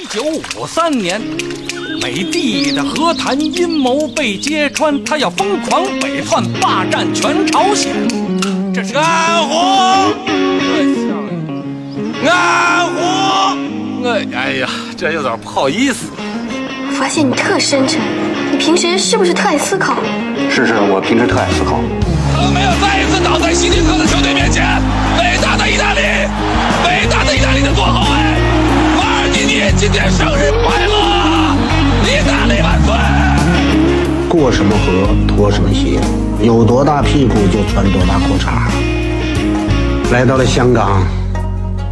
一九五三年，美帝的和谈阴谋被揭穿，他要疯狂北窜，霸占全朝鲜。这是个暗火，暗火！哎哎呀，这有点不好意思。我发现你特深沉，你平时是不是特爱思考？是是，我平时特爱思考。他们没有再一次倒在希特勒的球队面前。伟大的意大利，伟大的意大利的左后今天生日快乐！意大利万岁！过什么河脱什么鞋，有多大屁股就穿多大裤衩。来到了香港，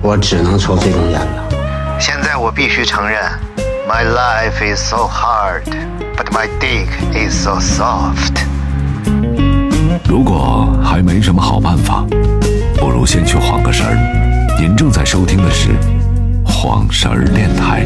我只能抽这种烟了。现在我必须承认，My life is so hard, but my dick is so soft。如果还没什么好办法，不如先去晃个神儿。您正在收听的是《黄十儿电台。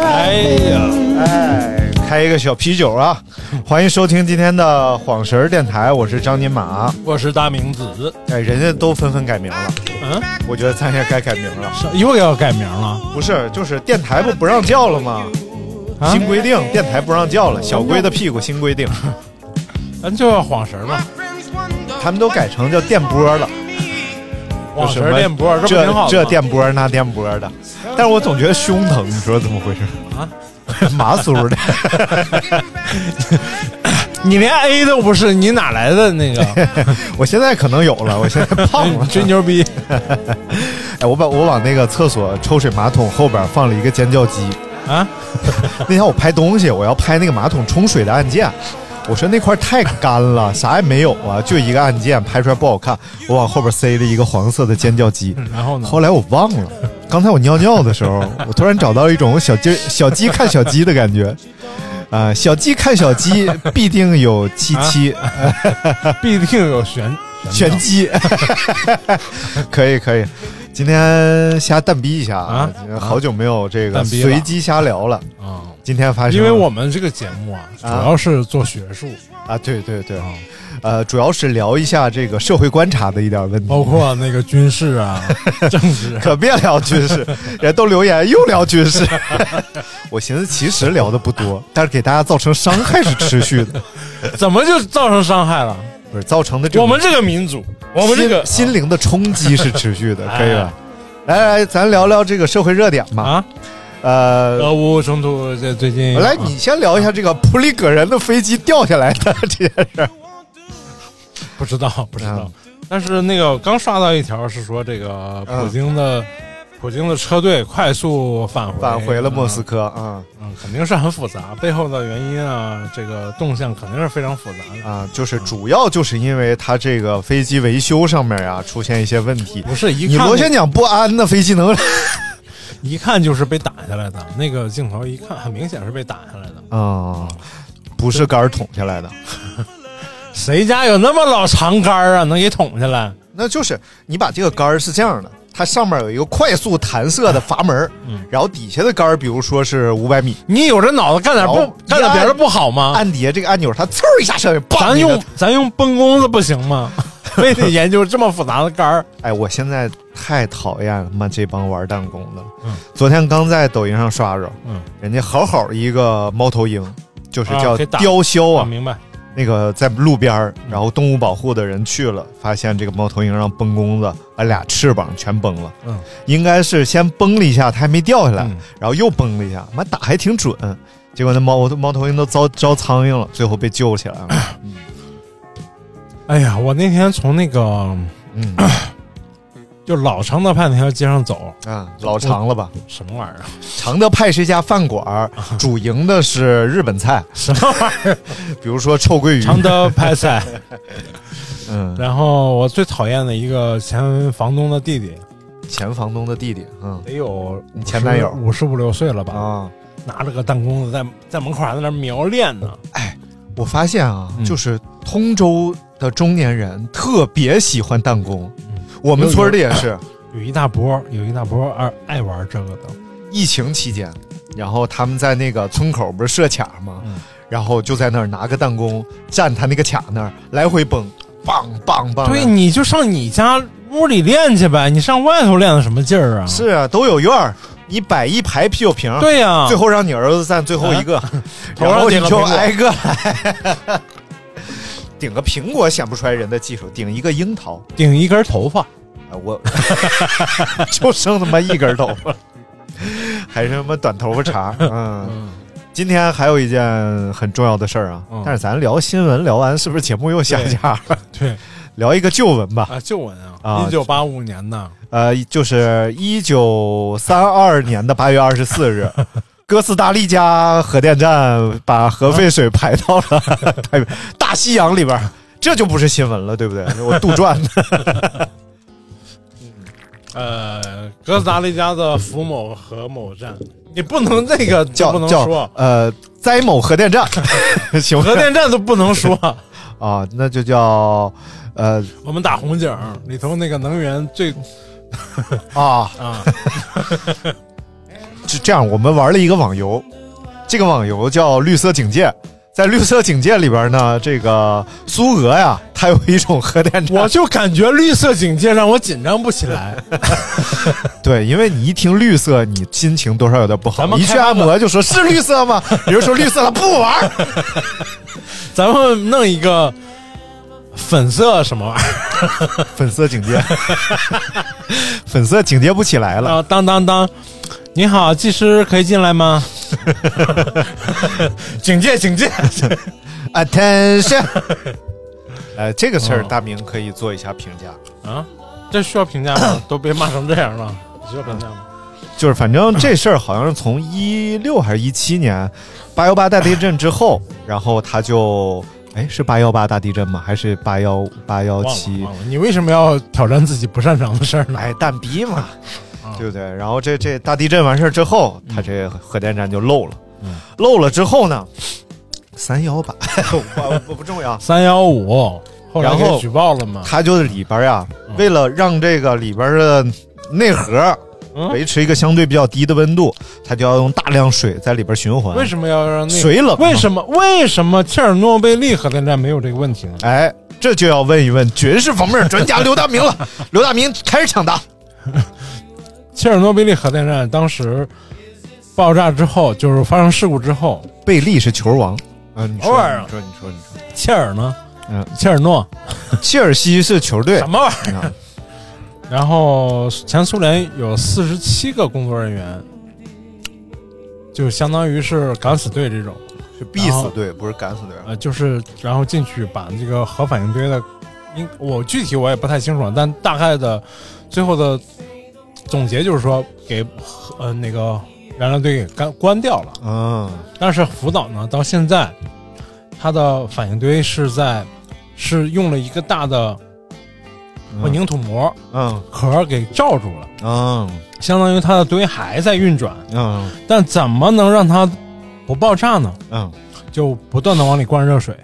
哎呀，哎，开一个小啤酒啊！欢迎收听今天的晃神儿电台，我是张金马。我是大明子，哎，人家都纷纷改名了，嗯，我觉得咱也该改名了。是又要改名了，不是，就是电台不不让叫了吗？啊新规定，电台不让叫了，小龟的屁股新规定，咱就要晃神嘛，他们都改成叫电波了。晃什么神电波，这不挺这好的吗这电波那电波的，但是我总觉得胸疼，你说怎么回事啊？麻酥的，你连 A 都不是，你哪来的那个？我现在可能有了，我现在胖了，真牛逼！哎，我把我往那个厕所抽水马桶后边放了一个尖叫机。啊，那天我拍东西，我要拍那个马桶冲水的按键，我说那块太干了，啥也没有啊，就一个按键，拍出来不好看。我往后边塞了一个黄色的尖叫机，然后呢？后来我忘了。刚才我尿尿的时候，我突然找到一种小鸡小鸡看小鸡的感觉。啊、小鸡看小鸡，必定有七七、必定有玄玄机，可以可以。今天瞎蛋逼一下啊好久没有这个随机瞎聊了。啊，今天发生，因为我们这个节目啊，主要是做学术，啊，对对对，啊呃，主要是聊一下这个社会观察的一点问题，包括那个军事啊、政治啊。可别聊军事，人都留言又聊军事。我寻思其实聊的不多，但是给大家造成伤害是持续的，怎么就造成伤害了？不是造成的这我们这个民族，我们这个心心灵的冲击是持续的，可以吧来？来来，咱聊聊这个社会热点吧。啊，呃，俄乌冲突这最近来，你先聊一下这个普里戈人的飞机掉下来的这件事儿。不知道不知道嗯，但是那个刚刷到一条是说这个嗯普京的普京的车队快速返回返回了莫斯科啊嗯，肯定是很复杂，背后的原因啊，这个动向肯定是非常复杂的。啊，就是主要就是因为他这个飞机维修上面呀出现一些问题。不是一你看螺旋桨不安的飞机能 一看就是被打下来的，那个镜头一看很明显是被打下来的。啊、不是杆儿捅下来的，谁家有那么老长杆儿啊，能给捅下来？那就是你把这个杆儿是这样的，它上面有一个快速弹射的阀门，嗯然后底下的杆儿，比如说是五百米，你有这脑子干点不后干点别的不好吗？按底下这个按钮，它嗖儿一下上去，咱用咱用崩弓子不行吗？非得研究这么复杂的杆儿？哎，我现在太讨厌他妈这帮玩弹弓的了。嗯昨天刚在抖音上刷着，嗯，人家好好一个猫头鹰，就是叫雕鸮啊，我明白。那个在路边儿，然后动物保护的人去了，发现这个猫头鹰让崩弓子把俩翅膀全崩了。嗯，应该是先崩了一下，它还没掉下来，嗯然后又崩了一下，妈打还挺准。结果那猫猫头鹰都遭招苍蝇了，最后被救起来了。哎呀，我那天从那个嗯 就老常德派那条街上走，啊，老长了吧？什么玩意儿啊？常德派是一家饭馆儿，主营的是日本菜，什么玩意儿？比如说臭鳜鱼。常德派菜。嗯，然后我最讨厌的一个前房东的弟弟，前房东的弟弟，嗯得有你前男友五十五六岁了吧？啊，拿着个弹弓子在在门口还在那瞄练呢。哎我发现啊，嗯就是通州的中年人特别喜欢弹弓。我们村儿里也是，有一大波，有一大波爱爱玩这个的。疫情期间，然后他们在那个村口不是设卡吗？嗯然后就在那儿拿个弹弓站他那个卡那儿来回蹦，梆梆梆。对，你就上你家屋里练去呗，你上外头练的什么劲儿啊？是啊，都有院儿，你摆一排啤酒瓶，，对呀、最后让你儿子站最后一个，然后你就挨个来。顶个苹果显不出来人的技术，顶一个樱桃，顶一根头发，啊，我 就剩他妈一根头发，还是他妈短头发茬。嗯，今天还有一件很重要的事儿啊，嗯但是咱聊新闻聊完，是不是节目又下架了？对聊一个旧闻吧，啊，旧闻啊啊，一九八五年的，呃，就是一九三二年的八月二十四日。哥斯达黎加核电站把核废水排到了 太大西洋里边儿，这就不是新闻了，对不对？我杜撰的。呃，哥斯达黎加的福某核某站，你不能那个 叫叫不能说，呃灾某核电站，行核电站都不能说。啊，那就叫呃我们打红警里头那个能源最啊，啊，是这样，我们玩了一个网游，这个网游叫绿色警戒。在绿色警戒里边呢，这个苏俄呀，它有一种核电站，我就感觉绿色警戒让我紧张不起来。对，因为你一听绿色，你心情多少有点不好。咱们一去按摩就说是绿色吗？比如说绿色了，不玩。咱们弄一个粉色什么玩意儿粉色警戒，粉色警戒不起来了。啊？当当当，你好，技师可以进来吗？警戒警戒，Attention，呃，这个事儿哦大明可以做一下评价。啊，这需要评价吗？都被骂成这样了，需要评价吗？就是反正这事儿好像是从一六还是一七年八幺八大地震之后，然后他就哎是八幺八大地震吗？还是八幺八幺七？你为什么要挑战自己不擅长的事儿呢？哎，蛋逼嘛，啊对不对？然后这这大地震完事儿之后，它这核电站就漏了，嗯漏了之后呢，三幺八 我我不重要，三幺五，后然后举报了嘛？它就是里边呀，嗯为了让这个里边的内核嗯维持一个相对比较低的温度，它就要用大量水在里边循环。为什么要让那个水冷为什么为什么切尔诺贝利核电站没有这个问题呢？哎，这就要问一问军事方面专家刘大明了。刘大明开始抢答。切尔诺贝利核电站当时爆炸之后，就是发生事故之后，贝利是球王。嗯、你说，偶尔啊你说，你说，你说。切尔呢？嗯，切尔诺 切尔西是球队 什。么玩意儿？啊然后前苏联有四十七个工作人员，就相当于是敢死队这种，是必死队，不是敢死队。呃，就是然后进去把这个核反应堆的，应我具体我也不太清楚，但大概的最后的总结就是说给呃那个燃料堆给干关掉了。嗯，但是福岛呢，到现在它的反应堆是在是用了一个大的混凝土膜嗯。壳给罩住了，嗯。相当于它的堆还在运转，嗯。但怎么能让它不爆炸呢？嗯，就不断的往里灌热水。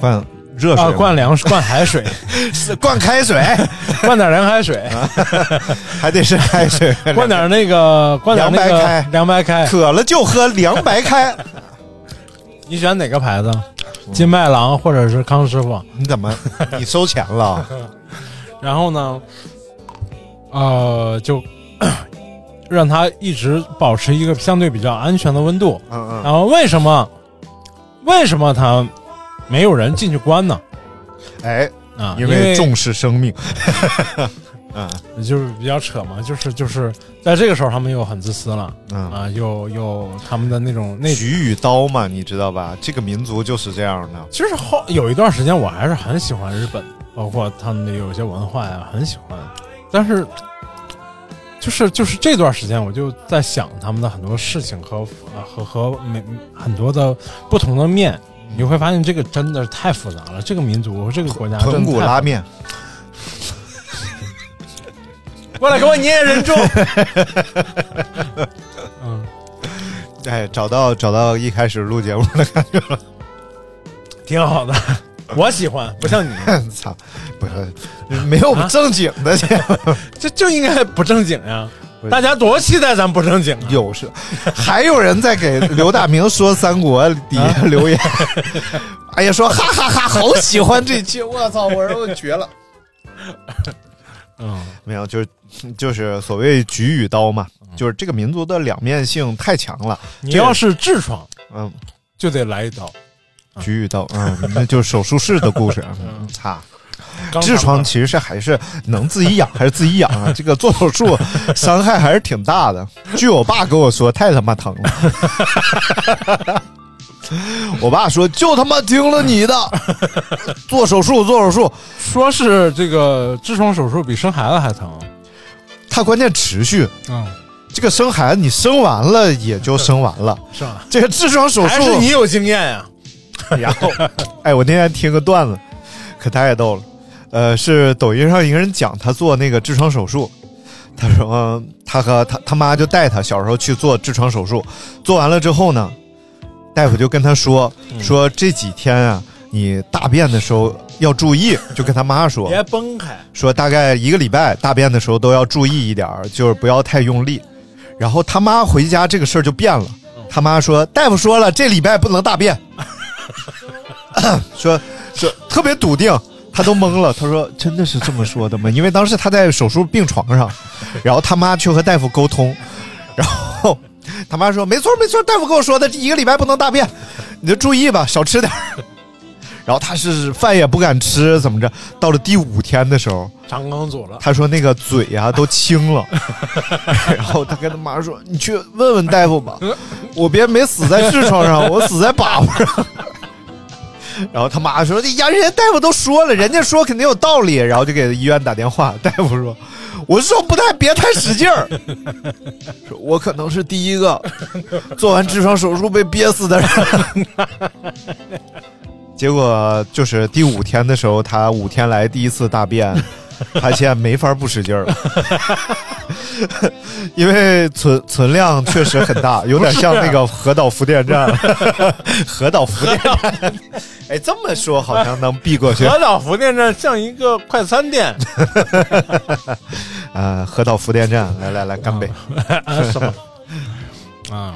灌热水啊，灌凉水、灌海水、灌开水，灌点凉海水，还得是开水。灌点那个灌点那个凉白开凉白开。渴了就喝凉白开。你选哪个牌子？金麦郎或者是康师傅？你怎么你收钱了？然后呢，呃，就 让它一直保持一个相对比较安全的温度。嗯嗯，然后为什么为什么它没有人进去关呢？哎，啊，因为为重视生命。啊 就是比较扯嘛，就是就是在这个时候他们又很自私了嗯，啊，又又他们的那种那举与刀嘛，你知道吧？这个民族就是这样的。其实后有一段时间我还是很喜欢日本，包括他们的有些文化呀，很喜欢。但是，就是就是这段时间，我就在想他们的很多事情和呃和和每很多的不同的面，你会发现这个真的是太复杂了。这个民族和这个国家，豚骨拉，面，过来给我捏人中。嗯，哎，找到找到一开始录节目的感觉了。挺好的。我喜欢，不像你，操，不是没有正经的这这就应该不正经呀。大家多期待咱不正经啊！有是，还有人在给刘大明说三国底下留言，哎呀，说哈哈哈好喜欢这期，我操，我说我绝了。嗯，没有，就是就是所谓举与刀嘛，就是这个民族的两面性太强了。你要是痔疮，嗯，就得来一刀。举与刀，嗯，那就是手术室的故事。嗯，擦。肛痔疮其实是还是能自己养还是自己养啊？这个做手术伤害还是挺大的。据我爸跟我说，太他妈疼了。我爸说就他妈听了你的，做手术做手术，说是这个痔疮手术比生孩子还疼。它关键持续。嗯，这个生孩子你生完了也就生完了，是吧？这个痔疮手术还是你有经验呀？然后，哎，我那天听个段子，可太逗了。呃，是抖音上一个人讲他做那个痔疮手术，他说他和他他妈就带他小时候去做痔疮手术，做完了之后呢，大夫就跟他说说这几天啊，你大便的时候要注意，就跟他妈说，别崩开。说大概一个礼拜大便的时候都要注意一点儿，就是不要太用力。然后他妈回家这个事儿就变了，他妈说大夫说了这礼拜不能大便，说说特别笃定。他都懵了，他说：“真的是这么说的吗？” 因为当时他在手术病床上，然后他妈去和大夫沟通，然后 他妈说：“没错没错，大夫跟我说的，一个礼拜不能大便，你就注意吧，少吃点儿。”然后他是饭也不敢吃，怎么着？到了第五天的时候，肠梗阻了。他说那个嘴呀、都青了，然后他跟他妈说：“你去问问大夫吧，我别没死在痔疮上，我死在粑粑上。”然后他妈说：“呀，人家大夫都说了，人家说肯定有道理。”然后就给医院打电话，大夫说：“我说不太别太使劲儿，说我可能是第一个做完痔疮手术被憋死的人。”结果就是第五天的时候，他五天来第一次大便，他现在没法不使劲儿了，因为存存量确实很大，有点像那个河岛福电站。河岛福电站，哎，这么说好像能避过去。河岛福电站像一个快餐店，啊，河岛福电站，来来来，干杯！什么？啊，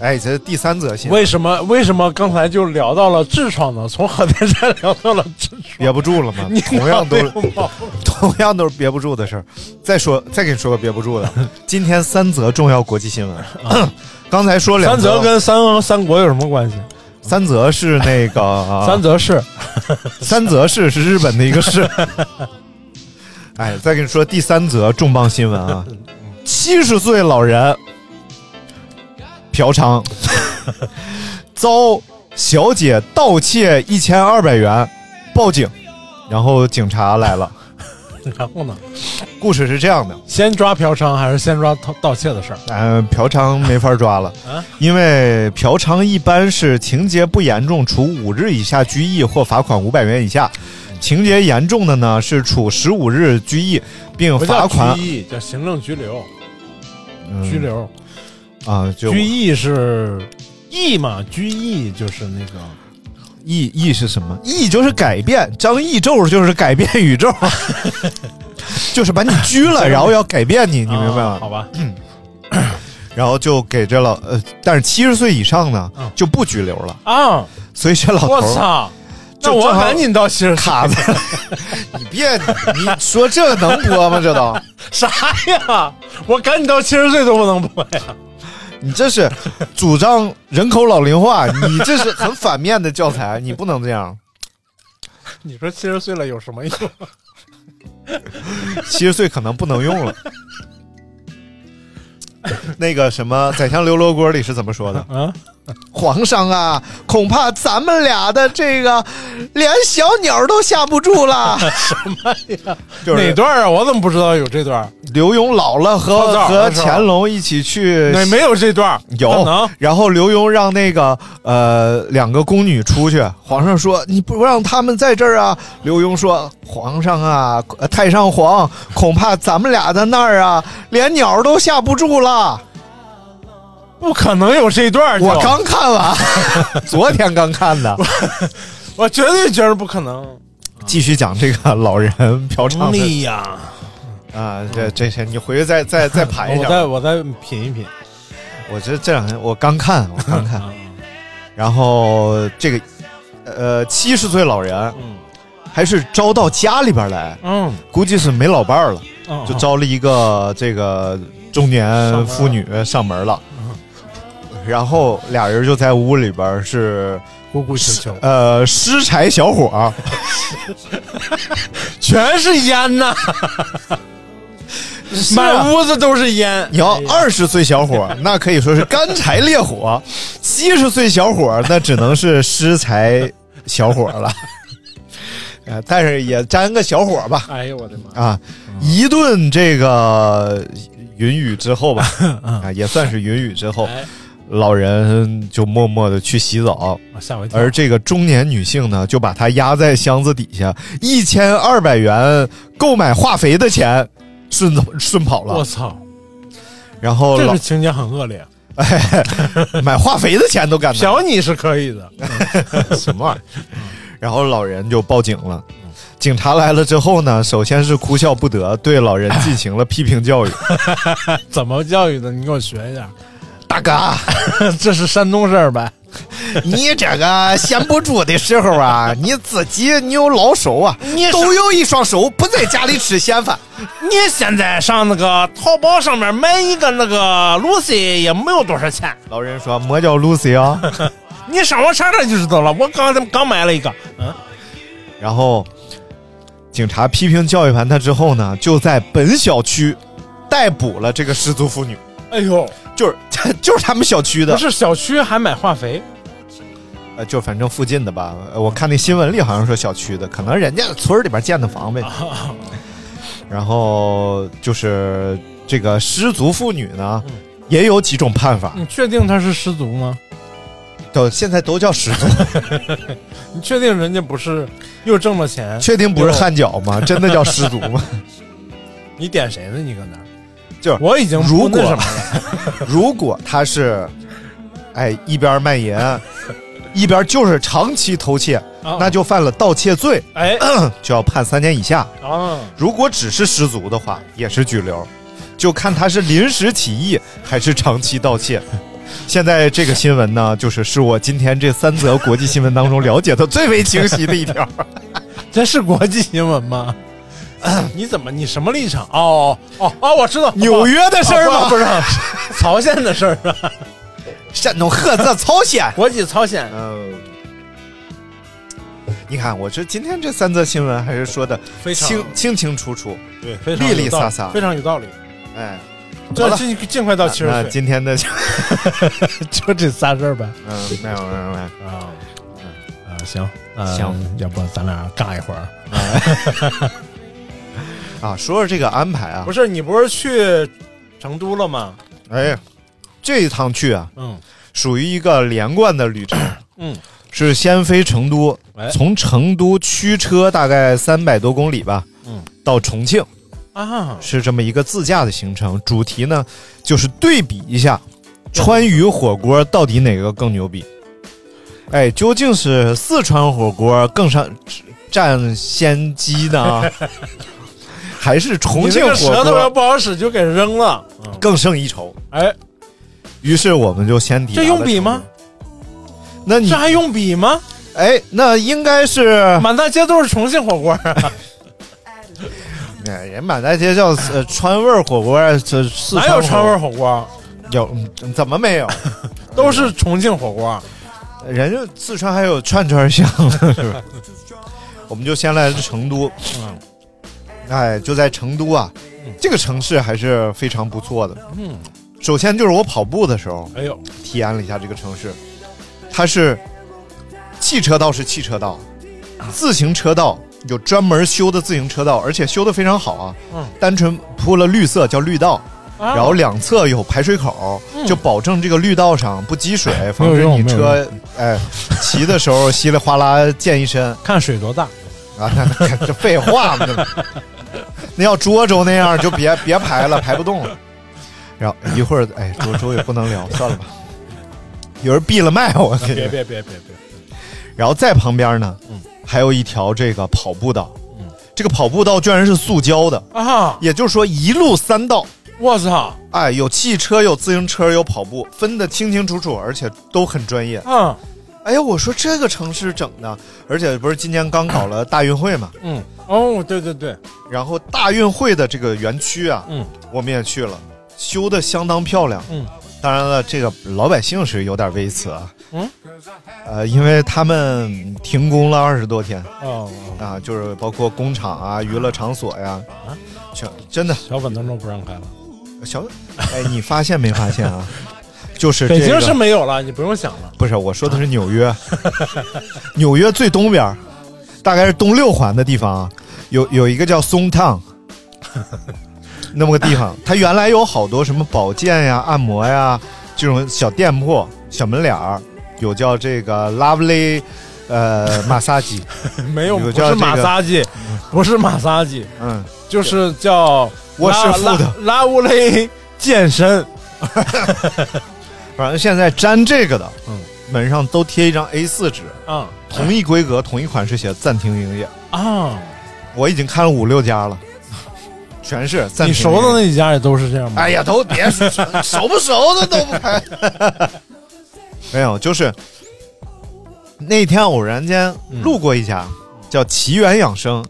哎，这是第三则新闻，为什么为什么刚才就聊到了痔疮呢？从核电站聊到了痔疮，憋不住了吗？同样都是 同样都是憋不住的事儿。再说，再给你说个憋不住的。今天三则重要国际新闻，刚才说两三则跟三三国有什么关系？三则是那个 三则市，三则市是日本的一个市。哎，再跟你说第三则重磅新闻啊！七十岁老人嫖娼，遭小姐盗窃一千二百元，报警，然后警察来了。然后呢？故事是这样的，先抓嫖娼还是先抓盗盗窃的事儿？嗯、嫖娼没法抓了，啊因为嫖娼一般是情节不严重，处五日以下拘役或罚款五百元以下；情节严重的呢，是处十五日拘役并罚款拘役，叫行政拘留。嗯拘留，啊，就拘役是役嘛？拘役就是那个易易是什么？易就是改变，张义咒就是改变宇宙，就是把你拘了，然后要改变你，你明白吗？啊好吧，然后就给这老呃，但是七十岁以上呢嗯就不拘留了，啊！所以这老头儿我操！那我正好赶紧到七十卡子，你别你说这个能播吗？这都 啥呀？我赶紧到七十岁都不能播呀！你这是主张人口老龄化，你这是很反面的教材，你不能这样。你说七十岁了有什么用？七十岁可能不能用了。那个什么，《宰相刘罗锅》里是怎么说的？啊，皇上啊，恐怕咱们俩的这个连小鸟都吓不住了。什么呀？就是哪段啊？我怎么不知道有这段？刘墉老了和和乾隆一起去没没有这段？有，然后刘墉让那个呃两个宫女出去，皇上说你不让他们在这儿啊。刘墉说皇上啊，呃太上皇，恐怕咱们俩在那儿啊，连鸟都吓不住了。不可能有这段，我刚看完，昨天刚看的。我绝对觉得不可能。继续讲这个老人嫖娼的力呀！啊，这这些你回去再再 再盘一下。我再我再品一品。我这这两天我刚看，我刚看，嗯然后这个呃七十岁老人嗯还是招到家里边来，嗯，估计是没老伴儿了，嗯就招了一个这个中年妇女上门了。然后俩人就在屋里边是咕咕求求，呃失柴小伙儿，全是烟呐，满屋子都是烟。你要二十岁小伙，那可以说是干柴烈火；七十岁小伙，那只能是失柴小伙了。呃，但是也沾个小火吧。哎呦我的妈！啊！一顿这个云雨之后吧，啊，也算是云雨之后，哎，老人就默默的去洗澡，吓我一跳。而这个中年女性呢，就把她压在箱子底下，一千二百元购买化肥的钱顺走顺跑了，我操，然后这是情节很恶劣。买化肥的钱都敢拿，嫖你是可以的，什么玩意儿？然后老人就报警了。警察来了之后呢，首先是哭笑不得，对老人进行了批评教育。怎么教育的？你给我学一下。大哥，这是山东事儿呗？你这个闲不住的时候啊，你自己你有老手啊，你都有一双手，不在家里吃闲饭。你现在上那个淘宝上面买一个那个 Lucy 也没有多少钱，老人说：“么叫 Lucy 啊？”你上网查查就知道了。我刚刚买了一个，嗯，然后警察批评教育完他之后呢，就在本小区逮捕了这个失足妇女，哎呦，就是 就是他们小区的不，是小区还买化肥，呃，就反正附近的吧。呃我看那新闻里好像说小区的，可能人家村儿里边建的房呗。然后就是这个失足妇女呢，也有几种判法，你确定她是失足吗？都现在都叫失足，你确定人家不是又挣了钱？确定不是汗脚吗？真的叫失足吗？你点谁呢？你搁那儿？就是我已经如果什么了，如果他是，哎，一边卖淫，一边就是长期偷窃，啊那就犯了盗窃罪，哎 就要判三年以下。啊，如果只是失足的话，也是拘留，就看他是临时起意还是长期盗窃。现在这个新闻呢，就是是我今天这三则国际新闻当中了解的最为清晰的一条。这是国际新闻吗？你怎么？你什么立场？哦哦哦，我知道纽约的事儿吗哦不是，朝鲜 的事儿啊，山东菏泽朝鲜。国际朝鲜。嗯，你看，我这今天这三则新闻还是说的非常清清清楚楚。对，非常利利撒撒非常有道理。哎，好这了尽尽快到七十那岁，今天的 就这仨事儿呗。嗯，没有没有没有，啊啊，行，呃行，要不咱俩尬一会儿？啊，说说这个安排啊不，是你不是去成都了吗？哎，这一趟去啊，嗯属于一个连贯的旅程，嗯，是先飞成都哎，从成都驱车大概三百多公里吧，嗯，到重庆，啊，是这么一个自驾的行程。主题呢，就是对比一下川渝火锅到底哪个更牛逼。哎，究竟是四川火锅更上占先机呢，还是重庆火锅舌头要不好使就给扔了。嗯，更胜一筹？哎，于是我们就先抵达这用笔吗？那你这还用笔吗？哎，那应该是满大街都是重庆火锅啊，哎人满大街叫呃川味火锅，这四哪有川味火锅？有嗯怎么没有？都是重庆火锅。人家四川还有串串香，是吧？我们就先来成都，嗯哎，就在成都啊，这个城市还是非常不错的。嗯，首先就是我跑步的时候哎呦，体验了一下这个城市，它是汽车道是汽车道，自行车道有专门修的自行车道，而且修的非常好啊。嗯，单纯铺了绿色叫绿道，然然后两侧有排水口，就保证这个绿道上不积水，防止你车哎骑的时候稀里哗啦溅一身。看水多大，啊！这废话嘛，那那要涿州那样就别别排了，排不动了。然后一会儿哎，涿州也不能聊，算了吧。有人闭了麦，我跟你别别别别别，然后在旁边呢，嗯还有一条这个跑步道，嗯这个跑步道居然是塑胶的，啊！也就是说一路三道，我操！哎，有汽车，有自行车，有跑步，分得清清楚楚，而且都很专业。嗯哎呀，我说这个城市整的，而且不是今年刚搞了大运会嘛，嗯，哦，对对对，然后大运会的这个园区啊，嗯。我们也去了，修的相当漂亮。嗯，当然了，这个老百姓是有点微词啊。嗯，呃，因为他们停工了二十多天。哦，啊，就是包括工厂啊、娱乐场所呀，啊，全真的。小粉灯都不让开了。小，哎，你发现没发现啊？就是北京是没有了，你不用想了。不是，我说的是纽约，纽约最东边，大概是东六环的地方啊，有有一个叫松烫，那么个地方，它原来有好多什么保健呀、按摩呀这种小店铺、小门脸儿，有叫这个 Lovely，呃，马杀鸡，没有，有不是马杀鸡，不是马杀鸡，嗯，就是叫我是富的拉拉乌雷健身。反正现在粘这个的，嗯，门上都贴一张 A 4纸，嗯同一规格、同一款式写暂停营业。啊！我已经看了五六家了，全是暂停营业。你熟的那几家也都是这样吗？哎呀，都别说 熟不熟的都不开。没有，就是那天偶然间路过一家、叫奇缘养生，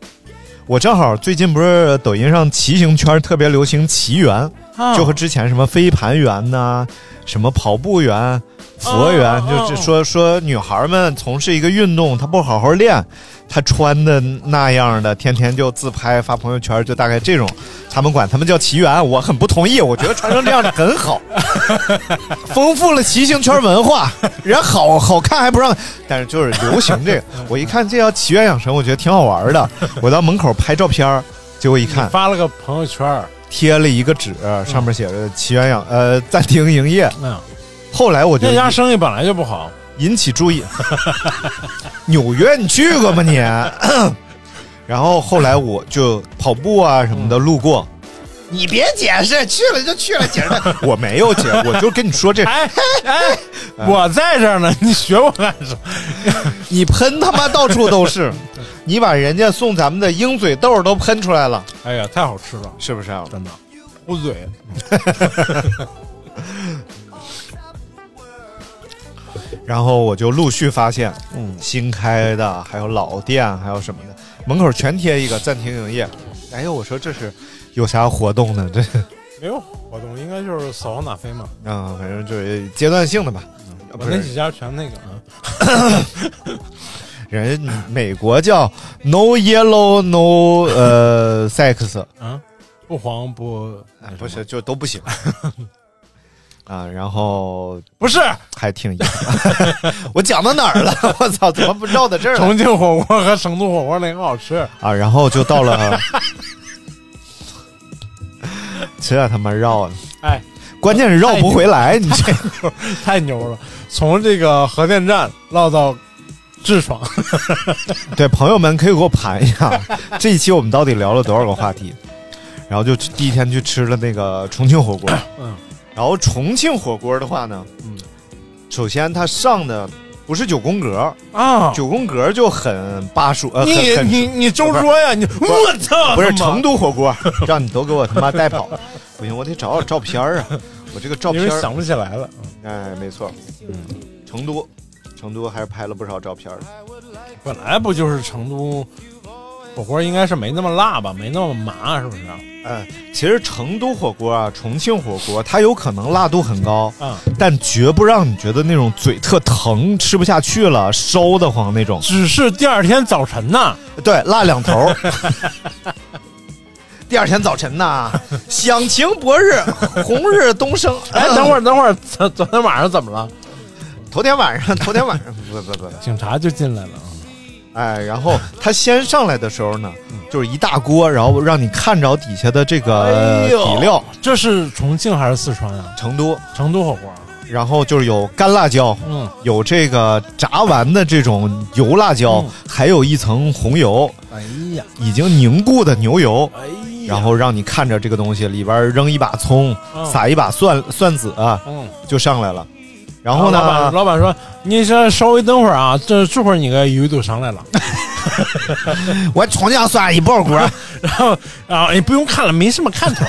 我正好最近不是抖音上骑行圈特别流行奇缘，啊就和之前什么飞盘员呐、什么跑步员、佛员，就是说说女孩们从事一个运动，她不好好练，她穿的那样的，天天就自拍发朋友圈，就大概这种，他们管他们叫奇缘，我很不同意，我觉得穿成这样的很好，丰富了骑行圈文化，人好好看还不让，但是就是流行这个，我一看这叫奇缘养成，我觉得挺好玩的，我到门口拍照片儿结果一看发了个朋友圈儿，贴了一个纸，上面写着“奇缘养呃暂停营业嗯，”。后来我就那家生意本来就不好。引起注意。纽约你去过吗你？然后后来我就跑步啊什么的路过。你别解释，去了就去了，解释。我没有解，我就跟你说这，哎哎，我在这儿呢，你学我干什么？你喷他妈到处都是，你把人家送咱们的鹰嘴豆都喷出来了，哎呀，太好吃了，是不是啊？真的，糊嘴。然后我就陆续发现，嗯新开的，还有老店，还有什么的，门口全贴一个暂停营业。哎呦，我说这是有啥活动呢？这，没有活动，应该就是扫黄打非嘛。啊，反正就是阶段性的吧。嗯，我那几家全那个啊，人美国叫 No Yellow No 呃 Sex，啊，不黄不哎不是就都不行 啊。然后不是还挺 我讲到哪儿了？我操，怎么不绕到这儿？重庆火锅和成都火锅哪个好吃？啊，然后就到了，这他妈绕的，哎，关键是绕不回来，你这太牛了！从这个核电站绕到痔疮，对朋友们可以给我盘一下，这一期我们到底聊了多少个话题？然后就第一天去吃了那个重庆火锅，嗯，然后重庆火锅的话呢，嗯，首先它上的不是九宫格，啊，九宫格就很巴蜀，呃，你你你周说呀，你我操，不是成都火锅，让你都给我他妈带跑，不行，我得找找照片啊，我这个照片想不起来了。哎，没错，嗯，成都，成都还是拍了不少照片的。本来不就是成都火锅应该是没那么辣吧，没那么麻，是不是？哎，其实成都火锅啊，重庆火锅，它有可能辣度很高，嗯，但绝不让你觉得那种嘴特疼、吃不下去了、烧得慌那种。只是第二天早晨呐，对，辣两头儿。第二天早晨呐，响晴博日，红日东升。哎，等会儿，等会儿，昨昨天晚上怎么了？头天晚上，头天晚上，不不不，警察就进来了啊！哎，然后他先上来的时候呢，就是一大锅，然后让你看着底下的这个底料，这是重庆还是四川啊？成都，成都火锅。然后就是有干辣椒，嗯，有这个炸完的这种油辣椒，嗯还有一层红油，哎呀，已经凝固的牛油，哎呀，然后让你看着这个东西里边扔一把葱，嗯撒一把蒜蒜子啊，嗯，就上来了。然后老板呢，老板说：“你这稍微等会儿啊，这这会儿你个鱼都上来了。我葱姜蒜一爆锅，然后啊，你不用看了，没什么看头。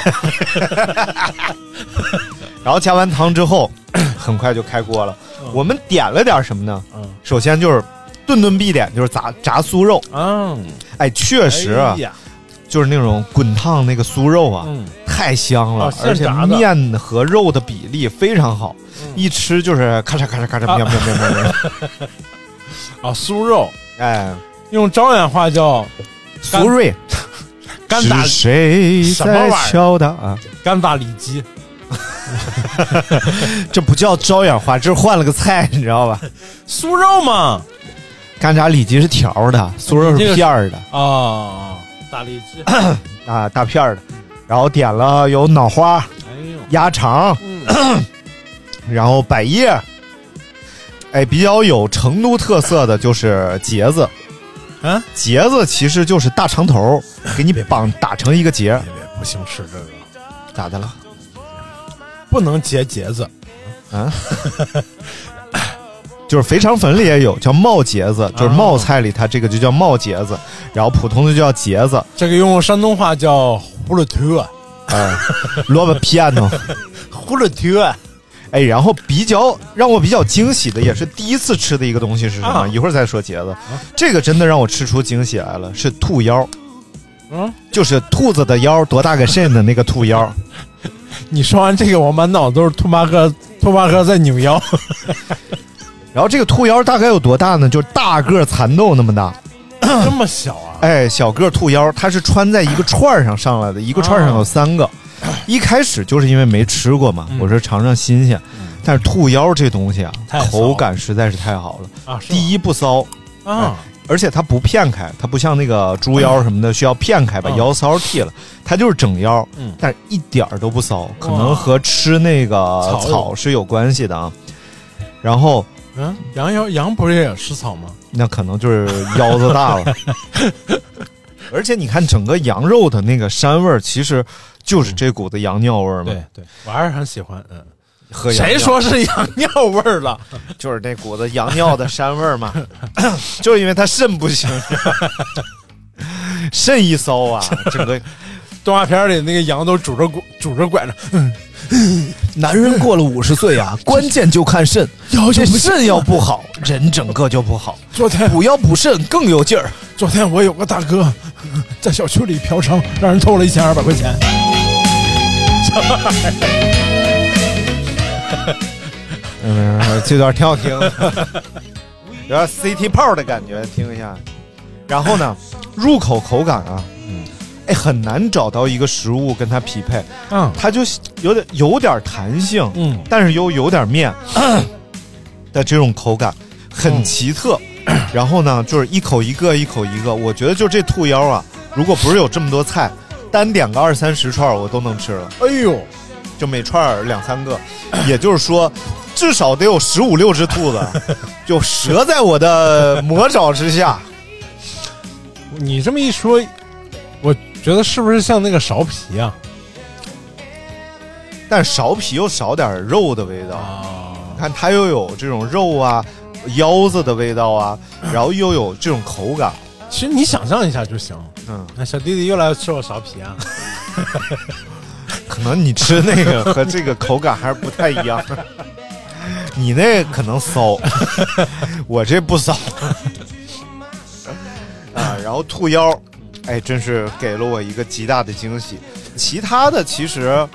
然后加完糖之后，很快就开锅了。我们点了点什么呢？嗯首先就是顿顿必点，就是炸炸酥肉。嗯，哎，确实就是那种滚烫那个酥肉啊，嗯，太香了，哦而且面和肉的比例非常好，一吃就是咔嚓咔嚓咔嚓，啊喵喵喵喵喵。啊，酥肉哎，用招远话叫酥瑞，干打谁在什么玩意儿敲打啊？干打里脊，这不叫招眼花，这是换了个菜，你知道吧？酥肉嘛。干炸里脊是条的，酥肉是片儿的啊，大里脊。啊，大片儿的。然后点了有脑花、哎呦，鸭肠，嗯 然后百叶。哎，比较有成都特色的就是结子，啊，结子其实就是大长头，给你绑打成一个结，不行吃这个，咋的了？不能结结子。啊？就是肥肠粉里也有叫冒茄子，就是冒菜里它这个就叫冒茄子，然后普通的就叫茄子，这个用山东话叫葫芦头，哎，萝卜片呢。葫芦头。哎，然后比较让我比较惊喜的，也是第一次吃的一个东西是什么？啊一会儿再说茄子，这个真的让我吃出惊喜来了，是兔腰，嗯，就是兔子的腰多大个肾的那个兔腰。你说完这个，我满脑子都是兔八哥，兔八哥在扭腰。然后这个兔腰大概有多大呢？就是大个蚕豆那么大。这么小啊？哎，小个兔腰，它是穿在一个串儿上上来的，一个串儿上有三个。一开始就是因为没吃过嘛，我说尝尝新鲜。但是兔腰这东西啊口感实在是太好了。啊，第一不骚，啊，而且它不片开，它不像那个猪腰什么的需要片开把嗯腰骚剃了，它就是整腰，嗯但是一点儿都不骚，可能和吃那个草草是有关系的啊。然后嗯，羊腰羊不是也吃草吗？那可能就是腰子大了。而且你看整个羊肉的那个膻味儿，其实就是这股子羊尿味儿嘛。对对，我还是很喜欢。嗯，喝羊谁说是羊尿味儿了？就是那股子羊尿的膻味儿嘛？就是因为他肾不行，肾一骚啊，整个动画片里那个羊都拄着拐拄着拐着，男人过了五十岁啊，关键就看肾，这肾要不好，人整个就不好。昨天补腰补肾更有劲儿。昨天我有个大哥在小区里嫖娼，让人偷了一千二百块钱。嗯，这段挺好听，有点 CT 泡的感觉，听一下。然后呢，入口口感啊，嗯，哎，很难找到一个食物跟它匹配，嗯它就有点有点弹性，嗯，但是又有点面 的这种口感，很奇特。然后呢，就是一口一个，一口一个。我觉得就这兔腰啊，如果不是有这么多菜，单点个二三十串我都能吃了。哎呦，就每串两三个，也就是说，至少得有十五六只兔子，就折在我的魔爪之下。你这么一说，我觉得是不是像那个苕皮啊？但苕皮又少点肉的味道，啊，你看它又有这种肉啊、腰子的味道啊，然后又有这种口感。其实你想象一下就行。嗯，那小弟弟又来吃我苕皮啊？可能你吃那个和这个口感还是不太一样。你那可能骚，我这不骚啊。然后兔腰，哎，真是给了我一个极大的惊喜。其他的其实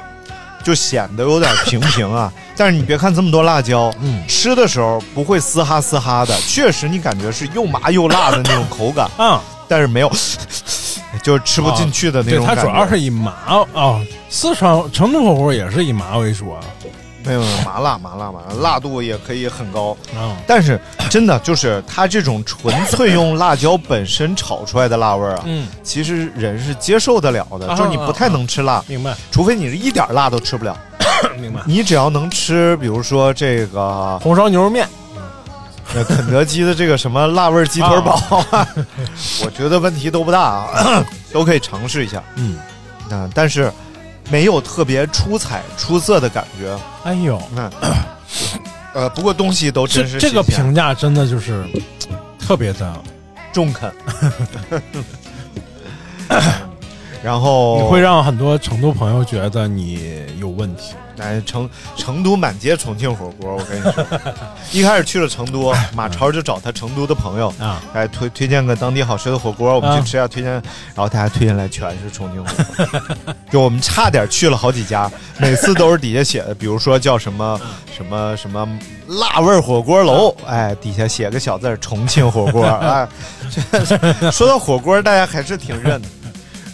就显得有点平平啊。但是你别看这么多辣椒，嗯吃的时候不会嘶哈嘶哈的，确实你感觉是又麻又辣的那种口感，嗯，但是没有，就是吃不进去的那，种感觉。它主要是以麻哦，四川成都火锅也是以麻为主啊。没有麻辣麻辣麻辣，辣度也可以很高。啊，但是真的就是它这种纯粹用辣椒本身炒出来的辣味儿啊，嗯，其实人是接受得了的，啊就是你不太能吃辣，明白除非你是一点辣都吃不了。明白。你只要能吃，比如说这个红烧牛肉面，呃肯德基的这个什么辣味鸡腿堡啊，我觉得问题都不大啊，都可以尝试一下。嗯，啊、但是没有特别出彩出色的感觉。哎呦，那，呃，不过东西都这真是这个评价真的就是 特别的，中肯。然后你会让很多成都朋友觉得你有问题。哎，成成都满街重庆火锅，我跟你说，一开始去了成都，马超就找他成都的朋友啊，哎推推荐个当地好吃的火锅，我们啊去吃下，推荐，然后大家推荐来全是重庆火锅，就我们差点去了好几家，每次都是底下写的，比如说叫什么什么什么辣味火锅楼，哎，底下写个小字儿重庆火锅，哎，这 说到火锅，大家还是挺认的。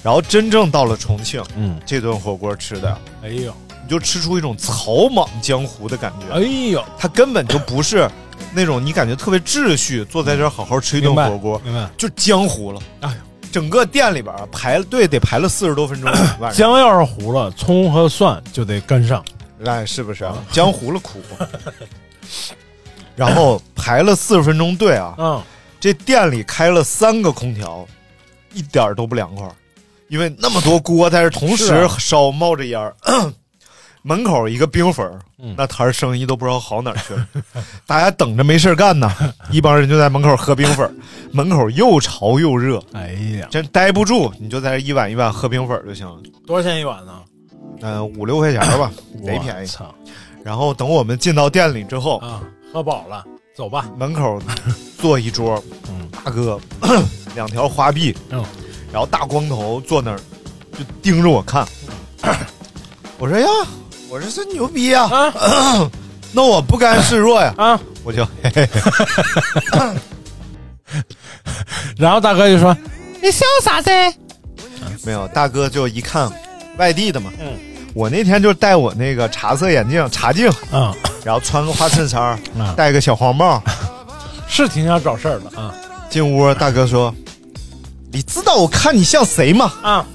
然后真正到了重庆，嗯，这顿火锅吃的，哎呦，你就吃出一种草莽江湖的感觉。哎呦，他根本就不是那种你感觉特别秩序，坐在这儿好好吃一顿火锅，明白。就江湖了。哎呦，整个店里边啊排队得排了四十多分钟，姜要是糊了，葱和蒜就得跟上。哎，是不是啊？江湖了苦。然后排了四十分钟队啊，嗯，这店里开了三个空调，一点都不凉快，因为那么多锅在这同时烧，冒着烟儿。门口一个冰粉儿，嗯那摊儿生意都不知道好哪儿去了，大家等着没事干呢，一帮人就在门口喝冰粉儿，门口又潮又热，哎呀，真待不住，你就在这一碗一碗喝冰粉儿就行了。多少钱一碗呢？嗯、五六块钱吧，贼便宜。操然后等我们进到店里之后，啊！喝饱了，走吧。门口坐一桌，嗯大哥，两条花臂，嗯然后大光头坐那儿，就盯着我看。我说呀，我说这牛逼呀、啊 那我不甘示弱呀，啊！我就嘿嘿嘿然后大哥就说：“你笑啥子？没有，大哥就一看外地的嘛，嗯我那天就戴我那个茶色眼镜茶镜，嗯然后穿个花衬衫，啊，戴个小黄帽，是挺想找事儿的啊进屋，大哥说：“你知道我看你像谁吗啊！？”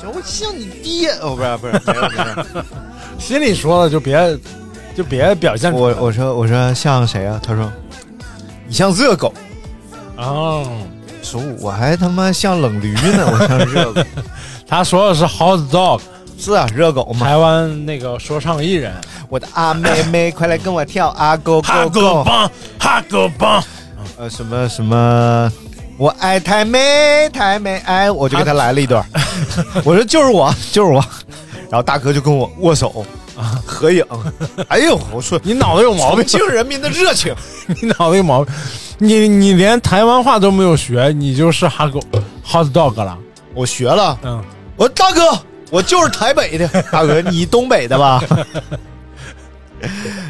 说：“我像你爹。”哦，不是不是，没有没有。心里说了就别就别表现出我来我说我说像谁啊？他说你像热狗。哦，说我还他妈像冷驴呢，我像热狗。他说的是 hot dog，是啊，热狗嘛。台湾那个说唱艺人，我的阿妹妹，快来跟我跳阿狗哈狗狗狗。棒，哈狗棒，呃，什么什么，我爱台妹，台妹爱，我就给他来了一段。我说就是我，就是我。然后大哥就跟我握手啊合影。哎呦，我说你脑子有毛病重，庆人民的热情。你脑子有毛病，你你连台湾话都没有学，你就是哈狗 hot dog 了，我学了，嗯，我说大哥，我就是台北的。大哥，你东北的吧？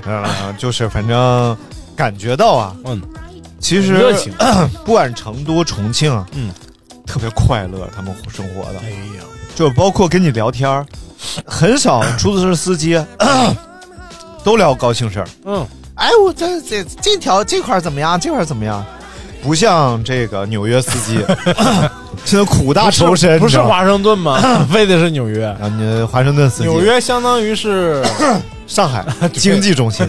嗯，就是反正感觉到啊，嗯，其实热情，不管成都、重庆啊，嗯，特别快乐，他们生活的，哎呀，就包括跟你聊天儿很少出租车司机 都聊高兴事儿。嗯，哎，我这这这条这块儿怎么样？这块儿怎么样？不像这个纽约司机，现在苦大仇深，不是华盛顿吗？为的是纽约，啊，你华盛顿司机，纽约相当于是上海 经济中心。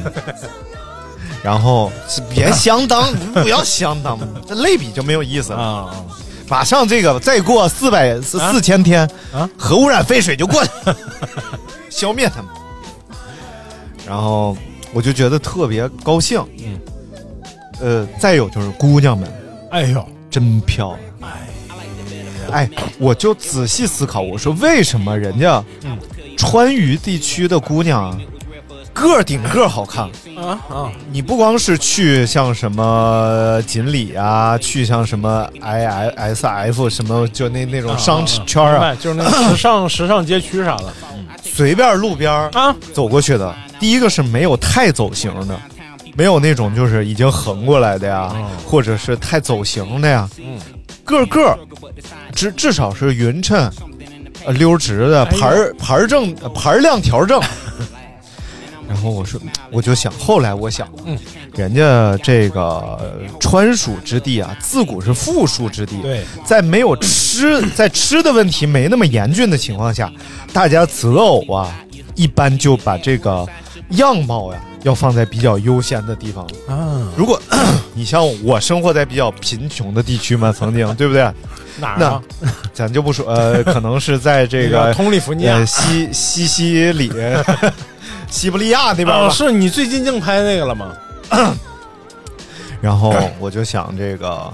然后别相当，不要相当，这类比就没有意思了。啊，马上这个再过四百四啊？四千天，啊？核污染废水就过去，消灭他们。然后我就觉得特别高兴。嗯，呃，再有就是姑娘们。哎呦，真漂亮。哎，我就仔细思考，我说为什么人家嗯。川渝地区的姑娘啊个顶个好看？啊啊，你不光是去像什么锦鲤啊，去像什么 I I S F 什么，就那那种商圈啊，就是那个时尚 时尚街区啥的。随便路边儿啊，走过去的，第一个是没有太走形的，没有那种就是已经横过来的呀，嗯或者是太走形的呀，嗯，个个至至少是匀称、呃溜直的，哎呦。盘儿盘儿正，呃盘儿亮条正。然后我说，我就想，后来我想，嗯，人家这个川蜀之地啊，自古是富庶之地，对，在没有吃 在吃的问题没那么严峻的情况下，大家择偶啊，一般就把这个样貌呀要放在比较优先的地方。啊，如果 你像我生活在比较贫穷的地区嘛，曾经 对不对？哪儿？咱就不说，呃，可能是在这个 通利福尼亚呃西西西里 西伯利亚那边。是你最近净拍那个了吗？然后我就想，这个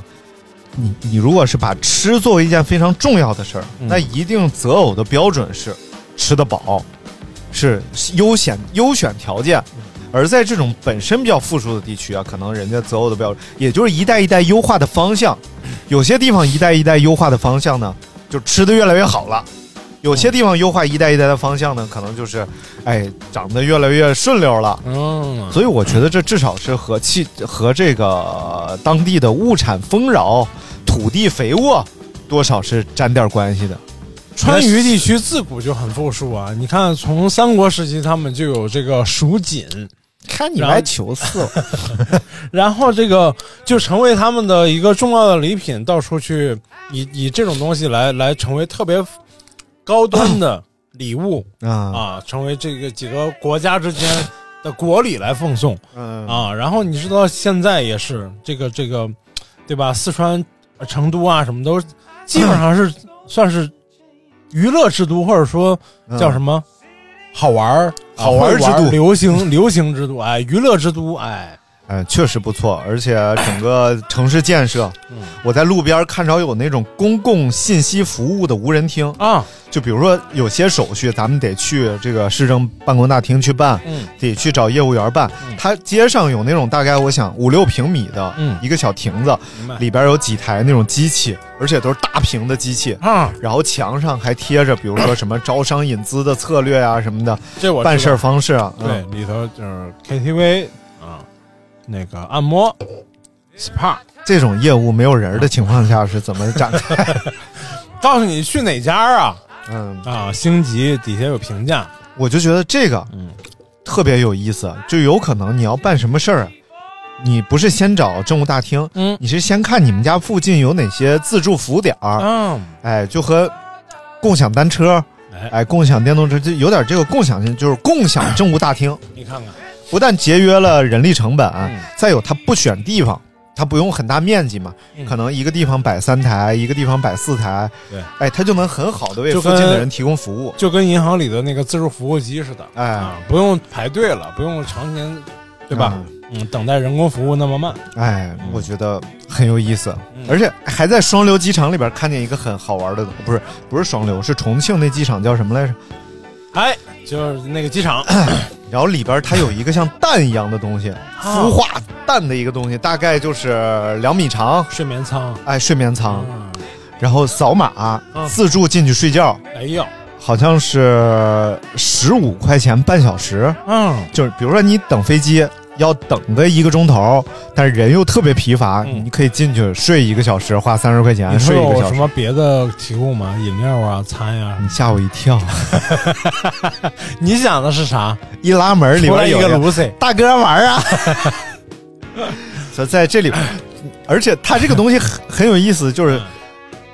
你你如果是把吃作为一件非常重要的事儿，嗯那一定择偶的标准是吃得饱，是优先优选条件。而在这种本身比较富庶的地区啊，可能人家择偶的标准，也就是一代一代优化的方向。有些地方一代一代优化的方向呢，就吃的越来越好了；有些地方优化一代一代的方向呢，可能就是，哎，长得越来越顺溜了。嗯，所以我觉得这至少是和气和这个当地的物产丰饶、土地肥沃多少是沾点关系的。川渝地区自古就很富庶啊。你看，从三国时期他们就有这个蜀锦，看你来求赐了，然后这个就成为他们的一个重要的礼品，到处去以以这种东西来来成为特别高端的礼物啊，啊，成为这个几个国家之间的国礼来奉送嗯。啊。然后你知道现在也是这个这个，对吧？四川、呃成都啊，什么都基本上是 算是娱乐之都，或者说叫什么？好玩儿、好玩儿之都。流行流行之都，哎，娱乐之都，哎，哎，确实不错，而且整个城市建设，嗯我在路边看着有那种公共信息服务的无人厅，啊，就比如说有些手续咱们得去这个市政办公大厅去办，嗯得去找业务员办。它街上有那种大概我想五六平米的嗯一个小亭子，里边有几台那种机器，而且都是大屏的机器。啊，然后墙上还贴着，比如说什么招商引资的策略啊什么的，这我办事方式啊，对嗯，里头就是 KTV 啊，那个按摩、SPA，这种业务没有人的情况下是怎么展开？告诉你去哪家啊？嗯，啊，星级底下有评价，我就觉得这个嗯。特别有意思，就有可能你要办什么事儿，你不是先找政务大厅，嗯。你是先看你们家附近有哪些自助服务点儿，嗯，哎，就和共享单车，哎，哎，共享电动车，就有点这个共享性，就是共享政务大厅，你看看，不但节约了人力成本，嗯。再有它不选地方。它不用很大面积嘛，嗯。可能一个地方摆三台，一个地方摆四台，对，哎，它就能很好的为附近的人提供服务。就跟银行里的那个自助服务机似的，哎。啊，不用排队了，不用常年，对吧？嗯，等待人工服务那么慢，哎，我觉得很有意思，嗯。而且还在双流机场里边看见一个很好玩的，不是不是双流，是重庆那机场叫什么来着？哎，就是那个机场，然后里边它有一个像蛋一样的东西，孵化蛋的一个东西，大概就是两米长，睡眠舱，哎，睡眠舱，嗯，然后扫码嗯。自助进去睡觉，哎呦，好像是十五块钱半小时，嗯，就是比如说你等飞机。要等个一个钟头，但是人又特别疲乏，嗯你可以进去睡一个小时，花三十块钱你说睡一个小时。有什么别的提供吗？饮料啊，餐呀、你吓我一跳！你想的是啥？一拉门里出来一个卢 C，大哥玩啊！所以在这里，而且它这个东西很很有意思，就是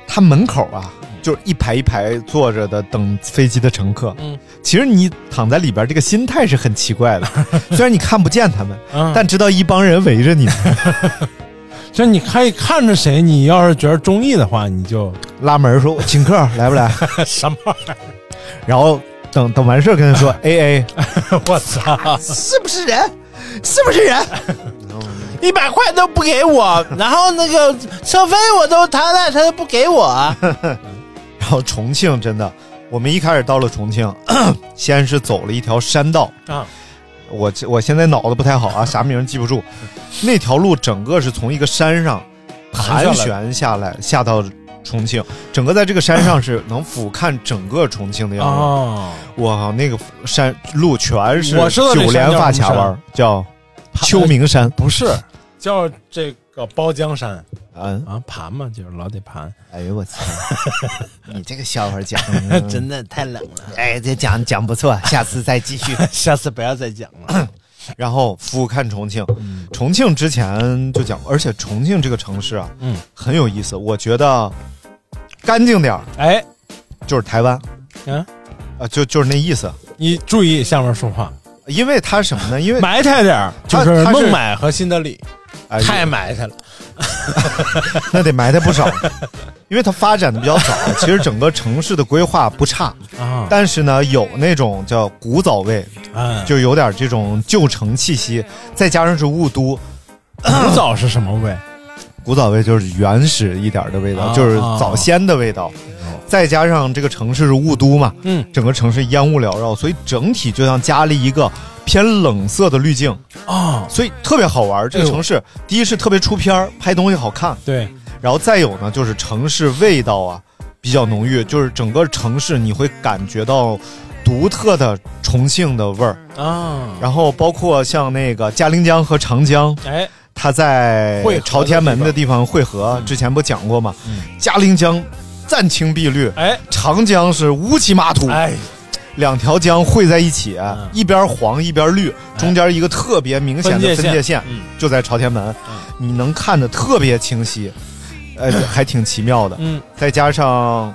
它门口啊，就是一排一排坐着的等飞机的乘客。嗯，其实你躺在里边，这个心态是很奇怪的。虽然你看不见他们，嗯，但知道一帮人围着你，就你可以看着谁，你要是觉得中意的话，你就拉门说：“我请客来不来 什么玩意？”然后等等完事儿跟他说：“A A，我操，是不是人？是不是人？”一百块都不给我，然后那个车费我都他了，他都不给我。然后重庆真的，我们一开始到了重庆，先是走了一条山道啊，我我现在脑子不太好啊，啥名记不住。那条路整个是从一个山上盘旋下来，下到重庆，整个在这个山上是能俯瞰整个重庆的样子。哦，哇，那个山路全是九连发卡弯，叫秋名山。不是，叫这个包江山嗯，啊，盘嘛，就是老得盘，哎呦我操！你这个笑话讲的 真的太冷了，哎，这讲讲不错，下次再继续。下次不要再讲了。然后俯瞰重庆，重庆之前就讲，而且重庆这个城市啊，嗯，很有意思。我觉得干净点儿哎，就是台湾，嗯，啊，就就是那意思。你注意下面说话，因为它什么呢？因为埋汰点儿，就是孟买和新德里哎太埋汰了。那得埋汰不少，因为它发展的比较早。其实整个城市的规划不差，啊，但是呢，有那种叫古早味，哎，就有点这种旧城气息，再加上是雾都，古早是什么味？古早味就是原始一点的味道，啊就是早先的味道。再加上这个城市是雾都嘛，嗯整个城市烟雾缭绕，所以整体就像加了一个偏冷色的滤镜，啊，所以特别好玩。这个城市，第一是特别出片儿，拍东西好看，对，然后再有呢，就是城市味道啊比较浓郁，就是整个城市你会感觉到独特的重庆的味儿。啊，然后包括像那个嘉陵江和长江，哎，它在会朝天门的地方汇合，之前不讲过吗？嗯。嘉陵江湛青碧绿，哎，长江是乌漆麻土，哎，两条江汇在一起，嗯。一边黄一边绿，中间一个特别明显的分界线，嗯。就在朝天门，你能看得特别清晰，呃，还挺奇妙的。嗯。再加上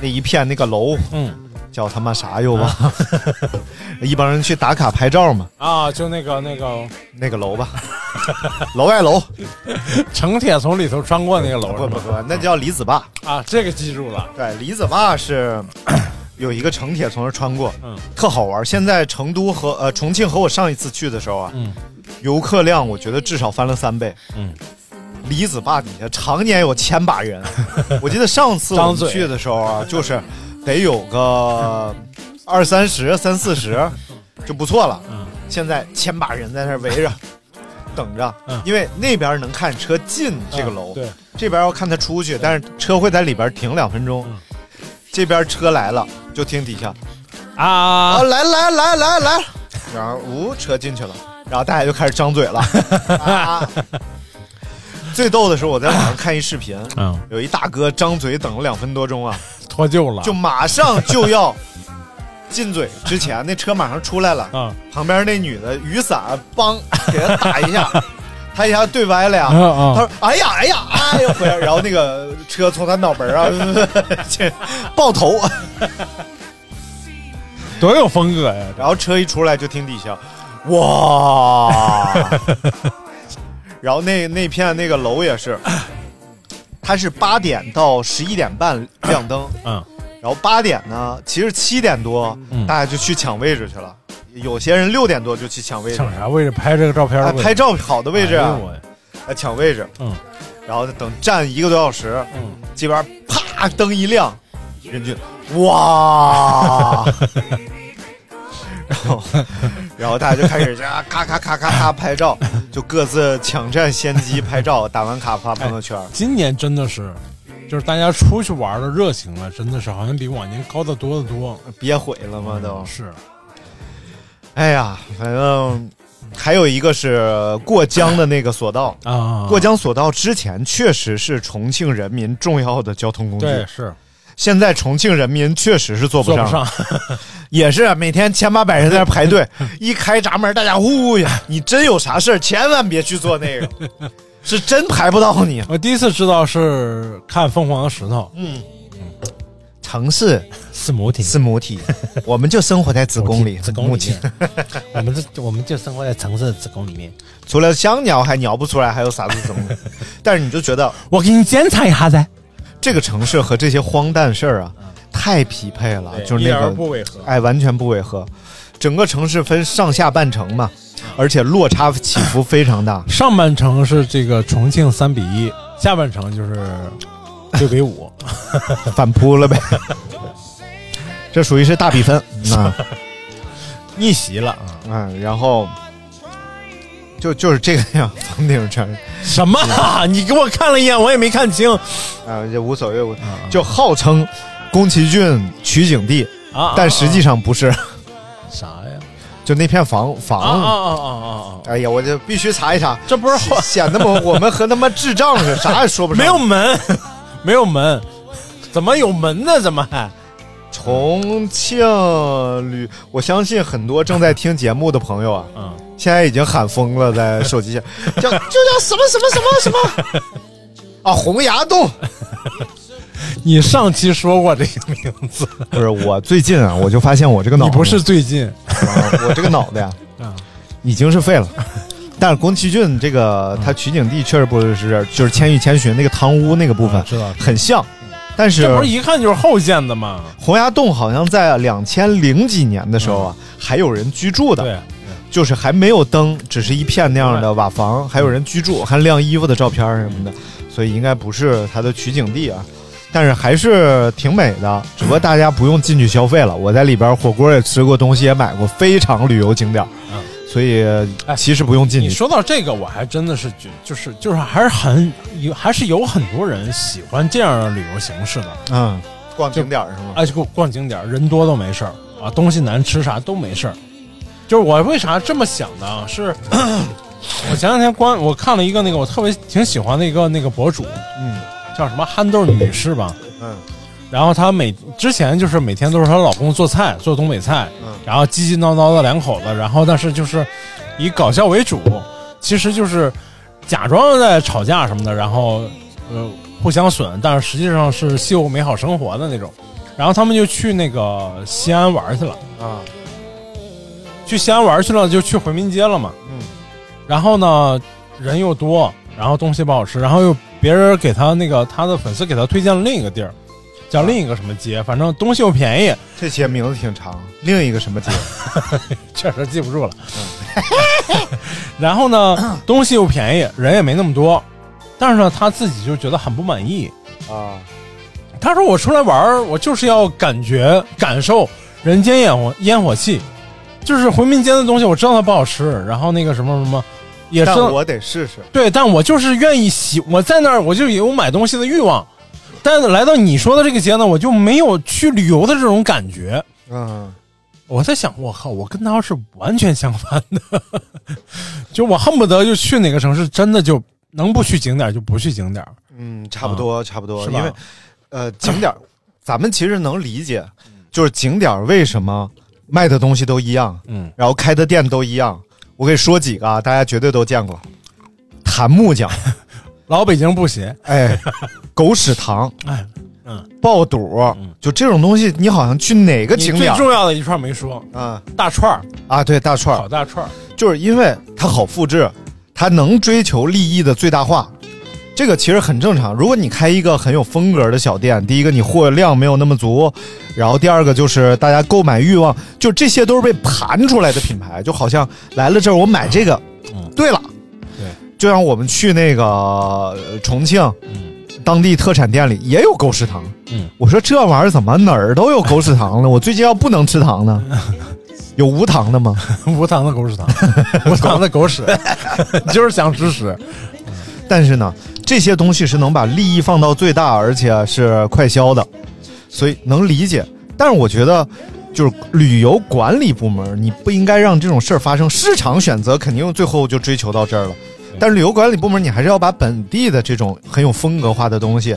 那一片那个楼嗯。叫他妈啥又忘了，一帮人去打卡拍照嘛，啊，就那个那个。那个楼吧，楼外楼，城铁从里头穿过那个楼？不不不，那叫李子坝。啊，这个记住了。对，李子坝是有一个城铁从那儿穿过，嗯特好玩。现在成都和呃重庆和我上一次去的时候啊，嗯游客量我觉得至少翻了三倍。嗯，李子坝底下常年有千把人，我记得上次我们去的时候啊，就是得有个二三十、三四十 就不错了。嗯，现在千把人在那儿围着。等着嗯，因为那边能看车进这个楼，嗯对，这边要看他出去，但是车会在里边停两分钟。嗯这边车来了，就听底下。啊。啊，来来来来来，然后呜车进去了，然后大家就开始张嘴了。啊、最逗的是我在网上看一视频，嗯，有一大哥张嘴等了两分多钟啊，脱臼了，就马上就要进嘴之前，那车马上出来了，嗯。旁边那女的雨伞帮给他打一下，他一下对歪了呀。啊啊他说：“哎呀，哎呀，哎呀！” 回来，然后那个车从他脑门儿啊，这爆头，多有风格呀！然后车一出来就听底下，哇！然后那那片那个楼也是，它是八点到十一点半亮灯，嗯然后八点呢，其实七点多、嗯大家就去抢位置去了，有些人六点多就去抢位置，抢啥位置？拍这个照片的啊，位置拍照好的位置啊。哎抢位置，嗯。然后等站一个多小时，嗯，这边啪灯一亮，人就哇，然后然后大家就开始啊咔咔咔咔咔拍照，就各自抢占先机拍照，打完卡发朋友圈。今年真的是，就是大家出去玩的热情了，真的是好像比往年高的多得多。憋毁了吗？都。是，哎呀，反正还有一个是过江的那个索道。啊过江索道之前确实是重庆人民重要的交通工具，对，是。现在重庆人民确实是坐不上，坐不上。也是每天千八百人在那排队，一开闸门，大家呜呀！你真有啥事儿，千万别去做那个，是真排不到你。我第一次知道是看凤凰的石头，嗯，城市是母体，是母体，我们就生活在子宫里，子宫里面。我们这我们就生活在城市的子宫里面。除了香鸟还鸟不出来，还有啥子怎么？但是你就觉得我给你检查一下噻，这个城市和这些荒诞事儿啊，太匹配了，就是那个不违和哎，完全不违和。整个城市分上下半程嘛，而且落差起伏非常大。上半程是这个重庆三比一，下半程就是六比五，反扑了呗。这属于是大比分 啊逆袭了啊！嗯，然后就就是这个样，房顶城什么啊？你给我看了一眼，我也没看清啊，也无所谓，就号称宫崎骏取景地，啊但实际上不是，啥呀？就那片房房啊房。啊啊啊啊！哎呀，我就必须查一查，这不是显得我我们和他妈智障似的，啥也说不上。没有门，没有门，怎么有门呢？怎么还？重庆旅，我相信很多正在听节目的朋友啊，嗯，现在已经喊疯了，在手机下 叫就叫什么什么什么什么？啊，洪崖洞。你上期说过这个名字，不是我最近啊，我就发现我这个脑子，你不是最近。啊我这个脑袋呀、啊？已经是废了。但是宫崎骏这个嗯他取景地确实不是就是《千与千寻》那个堂屋那个部分啊知道。很像，但是这不是一看就是后建的吗？洪崖洞好像在两千零几年的时候啊，还有人居住的，对，就是还没有灯，只是一片那样的瓦房，还有人居住，还晾衣服的照片什么的，所以应该不是它的取景地啊。但是还是挺美的，只不过大家不用进去消费了。我在里边火锅也吃过，东西也买过，非常旅游景点。嗯所以哎其实不用进去你。说到这个，我还真的是觉，就是就是还是很有，还是有很多人喜欢这样的旅游形式的。嗯，逛景点是吗？哎，就逛逛景点，人多都没事儿啊，东西难吃啥都没事儿。就是我为啥这么想的啊？是 我前两天关我看了一个那个我特别挺喜欢的一个那个博主，嗯叫什么憨豆女士吧。嗯然后她每之前就是每天都是她老公做菜，做东北菜，嗯然后叽叽叨叨的两口子，然后但是就是以搞笑为主，其实就是假装在吵架什么的，然后呃互相损，但是实际上是秀美好生活的那种。然后他们就去那个西安玩去了，啊去西安玩去了，就去回民街了嘛。嗯然后呢，人又多，然后东西不好吃，然后又别人给他那个他的粉丝给他推荐了另一个地儿，叫另一个什么街，反正东西又便宜，这些名字挺长。另一个什么街？确实记不住了。然后呢，东西又便宜，人也没那么多，但是呢，他自己就觉得很不满意。啊他说：“我出来玩，我就是要感觉感受人间烟火烟火气，就是回民街的东西，我知道它不好吃，然后那个什么什么，也是但我得试试。对，但我就是愿意喜，我在那儿我就有买东西的欲望，但是来到你说的这个节呢，我就没有去旅游的这种感觉。嗯，我在想，我靠，我跟他是完全相反的，就我恨不得就去哪个城市，真的就能不去景点就不去景点。嗯，差不多，差不多。是吧因为，呃，景点儿，咱们其实能理解，就是景点为什么卖的东西都一样，嗯，然后开的店都一样。我给你说几个啊，大家绝对都见过。檀木匠，老北京布鞋，哎，狗屎糖，哎，嗯，爆肚，就这种东西，你好像去哪个景点？最重要的一串没说，啊。大串儿，啊？对，大串儿。烤大串儿，就是因为它好复制，它能追求利益的最大化，这个其实很正常。如果你开一个很有风格的小店，第一个你货量没有那么足，然后第二个就是大家购买欲望，就这些都是被盘出来的品牌，就好像来了这儿我买这个，嗯。对了，对，就像我们去那个呃重庆。嗯当地特产店里也有狗屎糖，嗯，我说这玩意儿怎么哪儿都有狗屎糖了？我最近要不能吃糖呢？有无糖的吗？无糖的狗屎糖，无糖的狗屎，就是想吃屎。但是呢，这些东西是能把利益放到最大，而且是快销的，所以能理解。但是我觉得，就是旅游管理部门，你不应该让这种事儿发生。市场选择肯定最后就追求到这儿了，但是旅游管理部门，你还是要把本地的这种很有风格化的东西，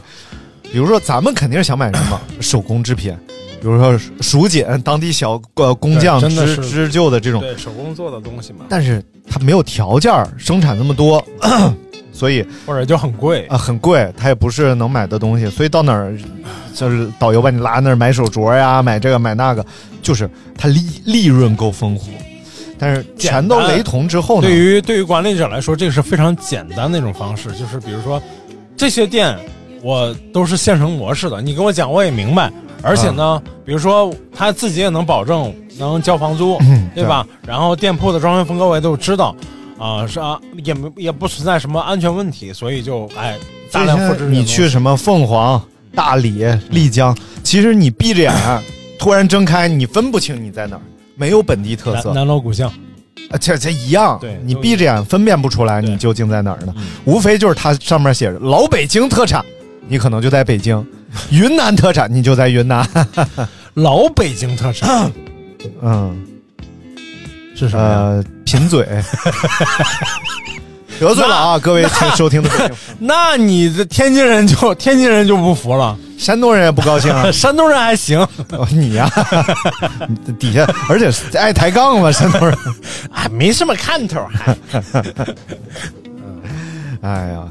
比如说咱们肯定是想买什么手工制品，比如说蜀锦，当地小呃工匠对真的是。织织就的这种，对手工做的东西嘛，但是它没有条件儿生产那么多，所以。或者就很贵。啊，很贵，它也不是能买的东西，所以到哪儿就是导游把你拉那儿买手镯呀，买这个买那个，就是它利利润够丰富，但是全都雷同之后呢？对于对于管理者来说，这个是非常简单的一种方式，就是比如说这些店我都是现成模式的，你跟我讲我也明白，而且呢，比如说他自己也能保证能交房租，嗯对吧？然后店铺的装修风格我也都知道。啊、是啊，也没也不存在什么安全问题，所以就哎大量复制你去什么凤凰、大理、丽江，其实你闭着眼，突然睁开，你分不清你在哪儿，没有本地特色。南，南锣鼓巷，啊这这一样，对你闭着眼分辨不出来你究竟在哪儿呢？嗯？无非就是它上面写着老北京特产，你可能就在北京；云南特产，你就在云南。老北京特产。嗯，是什么呀？呃，贫嘴，得罪了啊，各位听收听的 那你这天津人就天津人就不服了，山东人也不高兴啊。山东人还行，哦你呀、你 底下而且爱抬杠嘛，山东人。哎 没什么看头，还哎呀，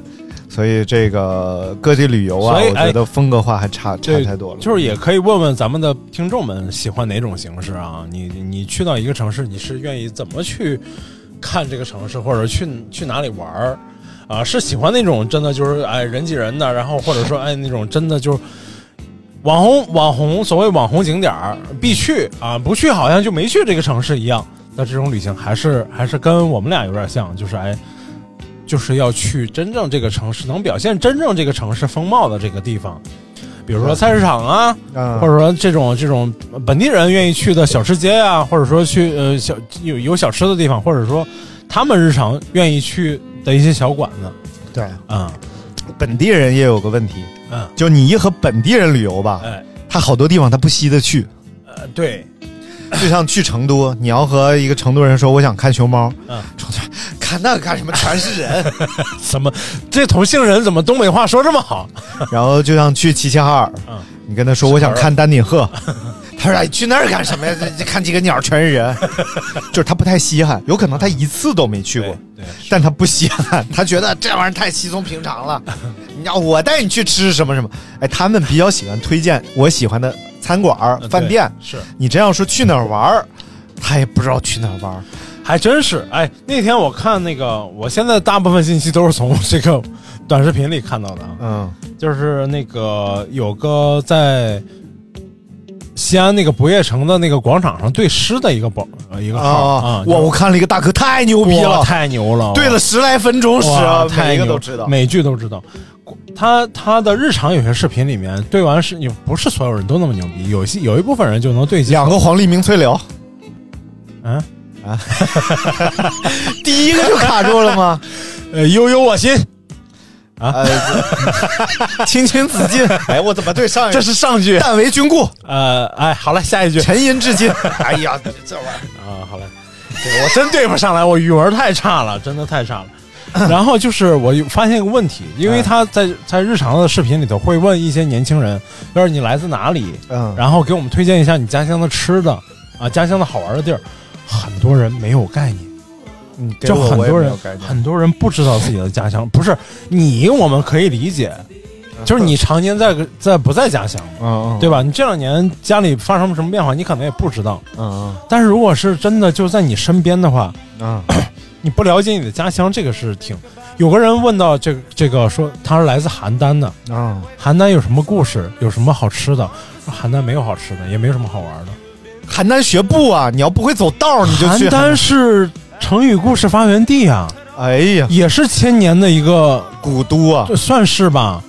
所以这个各地旅游啊，我觉得风格化还差差太多了。就是也可以问问咱们的听众们喜欢哪种形式啊？你你去到一个城市，你是愿意怎么去看这个城市，或者去去哪里玩儿啊，是喜欢那种真的就是哎人挤人的，然后或者说哎那种真的就是网红网红所谓网红景点儿必去啊，不去好像就没去这个城市一样。那这种旅行还是还是跟我们俩有点像，就是哎，就是要去真正这个城市能表现真正这个城市风貌的这个地方，比如说菜市场啊，嗯或者说这种这种本地人愿意去的小吃街啊，或者说去呃小有有小吃的地方，或者说他们日常愿意去的一些小馆子对，嗯，本地人也有个问题，嗯，就你一和本地人旅游吧，哎他好多地方他不稀得去。呃对，就像去成都，你要和一个成都人说我想看熊猫，嗯看那个干什么？全是人。怎么这同姓人怎么东北话说这么好？然后就像去齐齐哈尔，嗯你跟他说我想看丹顶鹤，他说哎去那儿干什么呀？这这看几个鸟全是人，就是他不太稀罕，有可能他一次都没去过，对，但他不稀罕，他觉得这玩意儿太稀松平常了。你要我带你去吃什么什么，哎，他们比较喜欢推荐我喜欢的餐馆儿、呃饭店。是。你这样说去哪儿玩儿，他也不知道去哪儿玩儿。还真是，哎，那天我看那个，我现在大部分信息都是从这个短视频里看到的啊，嗯就是那个有个在西安那个不夜城的那个广场上对诗的一个宝呃一个号啊，哇！我看了一个大哥太牛逼了，太牛了，对了十来分钟诗每一个都知道。每句都知道。他他的日常有些视频里面对完诗，你不是所有人都那么牛逼，有些有一部分人就能对两个黄鹂鸣翠柳，嗯啊，第一个就卡住了吗？呃悠悠我心，呃，青青子衿。哎，我怎么对上？这是上句。但为君故，呃，哎，好了，下一句沉吟至今。哎呀，这玩意儿。啊，好嘞，对我真对不上来，我语文太差了，真的太差了。然后就是我发现一个问题，因为他在在日常的视频里头会问一些年轻人，要是你来自哪里，嗯，然后给我们推荐一下你家乡的吃的啊，家乡的好玩的地儿，很多人没有概念。嗯就很多人。很多人不知道自己的家乡，不是你，我们可以理解，就是你常年在在不在家乡，嗯，对吧？你这两年家里发生什么变化，你可能也不知道。嗯但是如果是真的就在你身边的话，嗯嗯 你不了解你的家乡，这个是挺。有个人问到这个这个说他是来自邯郸的，嗯，邯郸有什么故事？有什么好吃的？说邯郸没有好吃的，也没有什么好玩的。邯郸学步啊！你要不会走道儿，你就去邯郸。是成语故事发源地啊，哎呀，也是千年的一个，古都啊！这算是吧，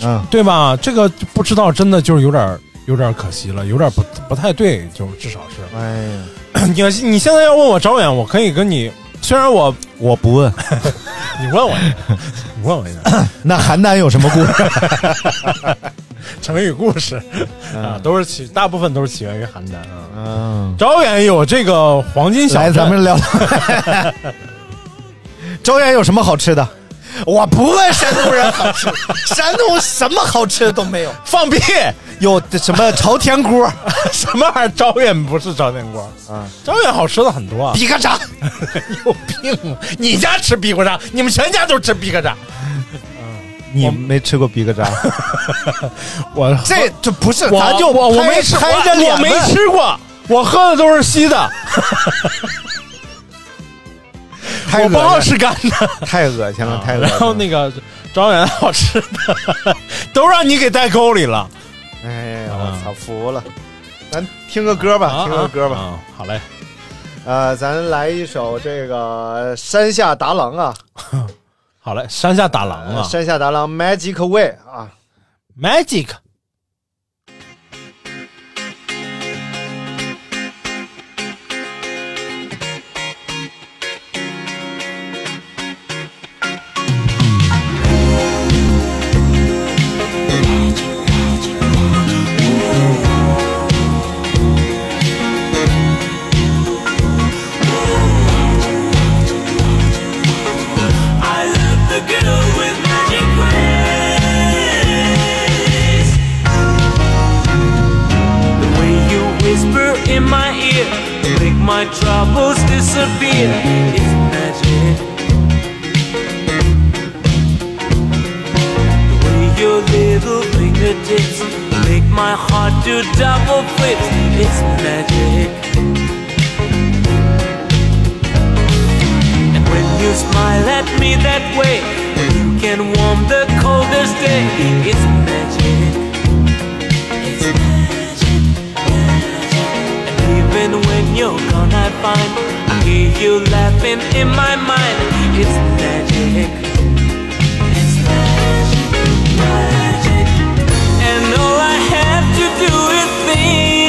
嗯，对吧？这个不知道，真的就是有点有点可惜了，有点不不太对，就至少是。哎呀，你你现在要问我招远，我可以跟你，虽然我我不问。你问我一下，你问我一下，那邯郸有什么故事？成语故事啊，都是起，大部分都是起源于邯郸啊。嗯，招远有这个黄金小来，咱们聊聊。周原有什么好吃的？我不问山东人好吃，山东什么好吃的都没有。放屁，有什么朝天锅、什么玩意儿？招远不是朝天锅啊，招远好吃的很多啊。比个炸，有病啊！你家吃逼格炸，你们全家都吃逼格炸。你没吃过比格扎？我这这不是，咱就我我没吃，拍着脸我没吃过，我喝的都是稀的，太我不好恶心吃干的。太恶心了，太恶心了。然后那个庄园好吃的，都让你给带沟里了。哎呀，啊我操，服了。咱听个歌吧，听个歌吧。啊，好嘞。呃，咱来一首这个山下达郎啊，好嘞，山下打狼啊山下达郎 Magic Way 啊。，Magic。My troubles disappear. It's magic. The way your little fingertips make my heart do double flips. It's magic. And when you smile at me that way, you can warm the coldest day. It's magic. You're gone, I find I hear you laughing in my mind. It's magic. It's magic, magic. And all I have to do is think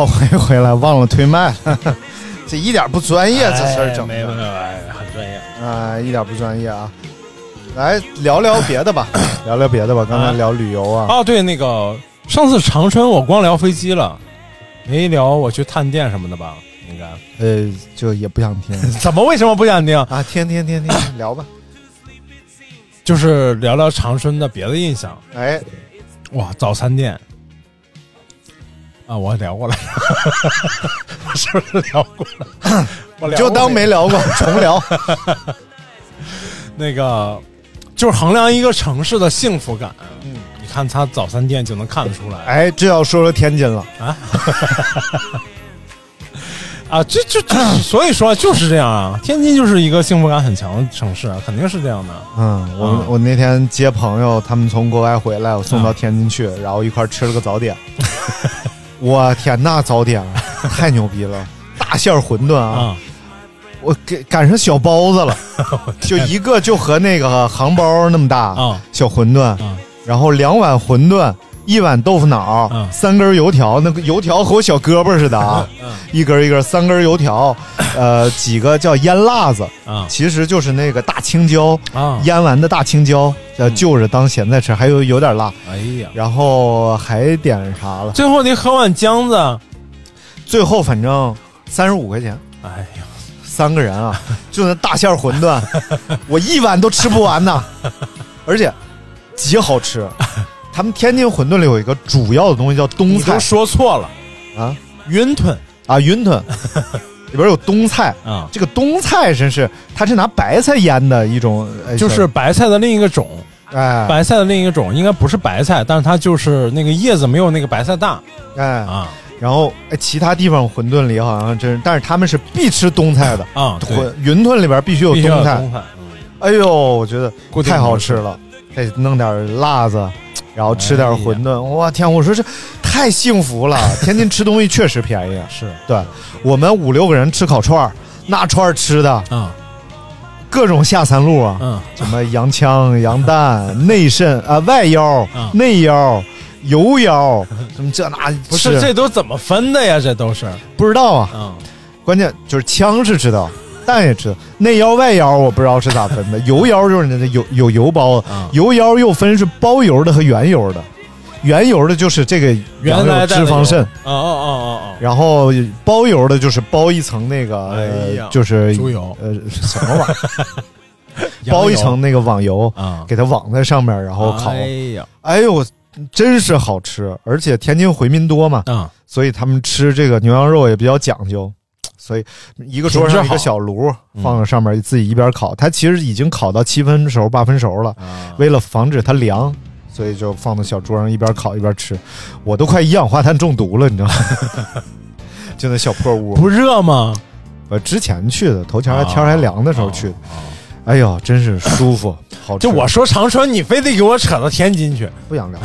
好，回回来忘了推麦，这一点不专业，这事儿整没有没的有，哎，很专业。啊，一点不专业啊。来聊聊别的吧，聊聊别的吧。刚才聊旅游啊，哦，对，那个上次长春我光聊飞机了，没聊我去探店什么的吧？应该呃，就也不想听 怎么为什么不想听？啊，听听听听，聊吧。就是聊聊长春的别的印象。哎，哇，早餐店啊，我聊过了，我是不是聊过了？我聊就当没聊过，重聊。那个，就是衡量一个城市的幸福感。嗯，你看它早餐店就能看得出来。哎，这要说说天津了。啊，这这这，所以说就是这样啊。天津就是一个幸福感很强的城市啊，肯定是这样的。嗯，我、嗯我那天接朋友，他们从国外回来，我送到天津去，然后一块儿吃了个早点。我天，那早点太牛逼了，大馅儿馄饨啊！啊，我给赶上小包子了，就一个就和那个杭包那么大啊小馄饨，啊然后两碗馄饨，一碗豆腐脑，嗯三根油条，那个油条和我小胳膊似的啊，一根一根，三根油条，呃，几个叫腌辣子，啊其实就是那个大青椒，啊！腌完的大青椒，呃，就着当咸菜吃，还有有点辣，哎呀，然后还点啥了？最后你喝碗姜子，最后反正三十五块钱。哎呀，三个人啊，就那大馅儿馄饨，我一碗都吃不完呐，而且极好吃。他们天津馄饨里有一个主要的东西叫冬菜。你都说错了，啊？云吞。啊云吞，里边有冬菜。啊，这个冬菜真是，它是拿白菜腌的一种，呃就是白菜的另一个种，哎。白菜的另一个种应该不是白菜，但是它就是那个叶子没有那个白菜大。哎，啊。然后哎，其他地方馄饨里好像真是，但是他们是必吃冬菜的，啊，对馄云吞里边必须有冬菜。冬菜，嗯哎呦，我觉得太好吃了，再弄点辣子，然后吃点哎馄饨，我天，我说这太幸福了！天津吃东西确实便宜，是。对我们五六个人吃烤串儿，那串儿吃的啊各种下三路啊，嗯。什么羊腔、羊蛋、内肾啊、外腰、啊内腰、油腰，什么这那不是这都怎么分的呀？这都是。不知道啊，嗯。关键就是腔是知道，蛋也吃，内腰外腰我不知道是咋分的。油腰就是那有有油包，啊油腰又分是包油的和原油的，原油的就是这个原来脂肪肾，哦哦哦哦。然后包油的就是包一层那个，就是猪油。呃什么玩意儿，哦，包一层那个网油，啊，给它网在上面，然后烤。哎呀。哎呦，真是好吃！而且天津回民多嘛，啊所以他们吃这个牛羊肉也比较讲究，所以一个桌上一个小炉嗯放在上面，自己一边烤。它其实已经烤到七分熟、八分熟了，啊，为了防止它凉，所以就放在小桌上一边烤一边吃。我都快一氧化碳中毒了，你知道吗？就那小破屋，不热吗？我之前去的，头前还天还凉的时候去的。啊哎呦，真是舒服，好吃。就我说长春，你非得给我扯到天津去。不想聊。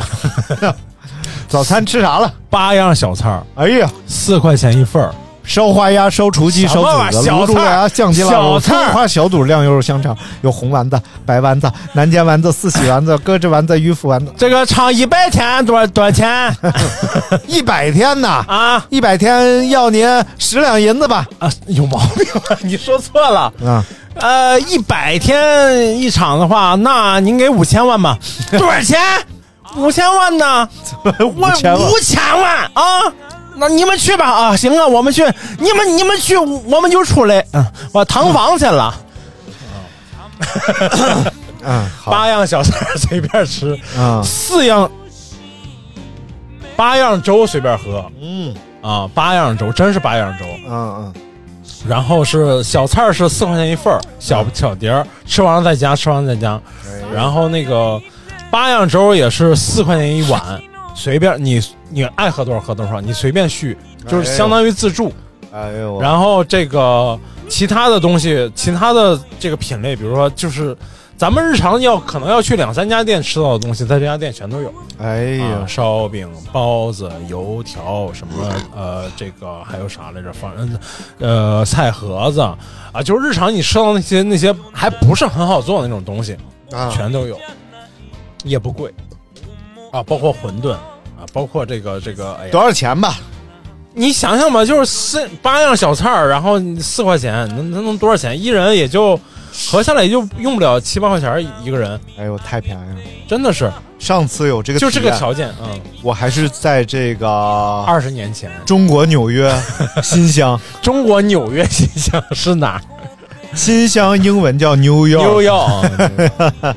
早餐吃啥了？八样小菜儿，哎呀，四块钱一份儿，烧花鸭、烧雏鸡、烧什么玩意子小菜卤猪鸭、酱鸡腊肉、小菜葱花小肚、晾油肉香肠，有红丸子、白丸子、南煎丸子、四喜丸子、鸽子丸子、鱼腐丸子。这个唱一百天多少多少钱 一百天呐，啊？一百天要您十两银子吧。啊，有毛病吧！你说错了。啊，呃，一百天一场的话，那您给五千万吧。多少钱？五千万呢？我千万五千万啊！那你们去吧啊！行啊，我们去，你们你们去，我们就出来。嗯，我躺房去了。嗯，好，八样小菜儿随便吃，嗯，四样八样粥随便喝嗯啊，八样粥真是八样粥。嗯嗯，然后是小菜儿是四块钱一份儿，小小碟儿，吃完了再加，吃完了再加。然后那个八样粥也是四块钱一碗，随便你你爱喝多少喝多少，你随便续，就是相当于自助。哎呦，然后这个其他的东西，其他的这个品类，比如说就是咱们日常要可能要去两三家店吃到的东西，在这家店全都有。哎啊，呀，烧饼、包子、油条什么呃，这个还有啥来着？反正呃，菜盒子。啊，就是日常你吃到那些那些还不是很好做的那种东西，啊。全都有，也不贵啊，包括馄饨啊，包括这个这个，哎呀，多少钱吧？你想想吧，就是四八样小菜儿，然后四块钱，能能能多少钱？一人也就合下来也就用不了七八块钱儿一个人，哎呦，太便宜了！真的是上次有这个就这个条件，嗯，我还是在这个二十年前，中国纽约 新乡，中国纽约新乡是哪儿？新乡英文叫 New York，New York。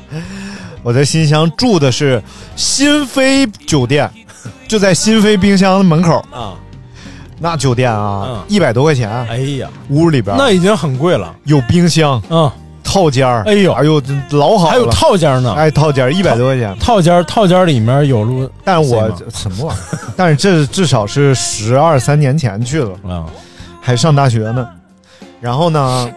要我在新乡住的是新飞酒店，就在新飞冰箱的门口。啊，那酒店啊嗯，一百多块钱，哎呀，屋里边那已经很贵了，有冰箱、嗯，套间儿哎呦。哎呦，老好了，还有套间呢，哎套间一百多块钱。套间套间里面有录，但我什么玩意儿？但是这至少是十二三年前去了，啊，还上大学呢。然后呢，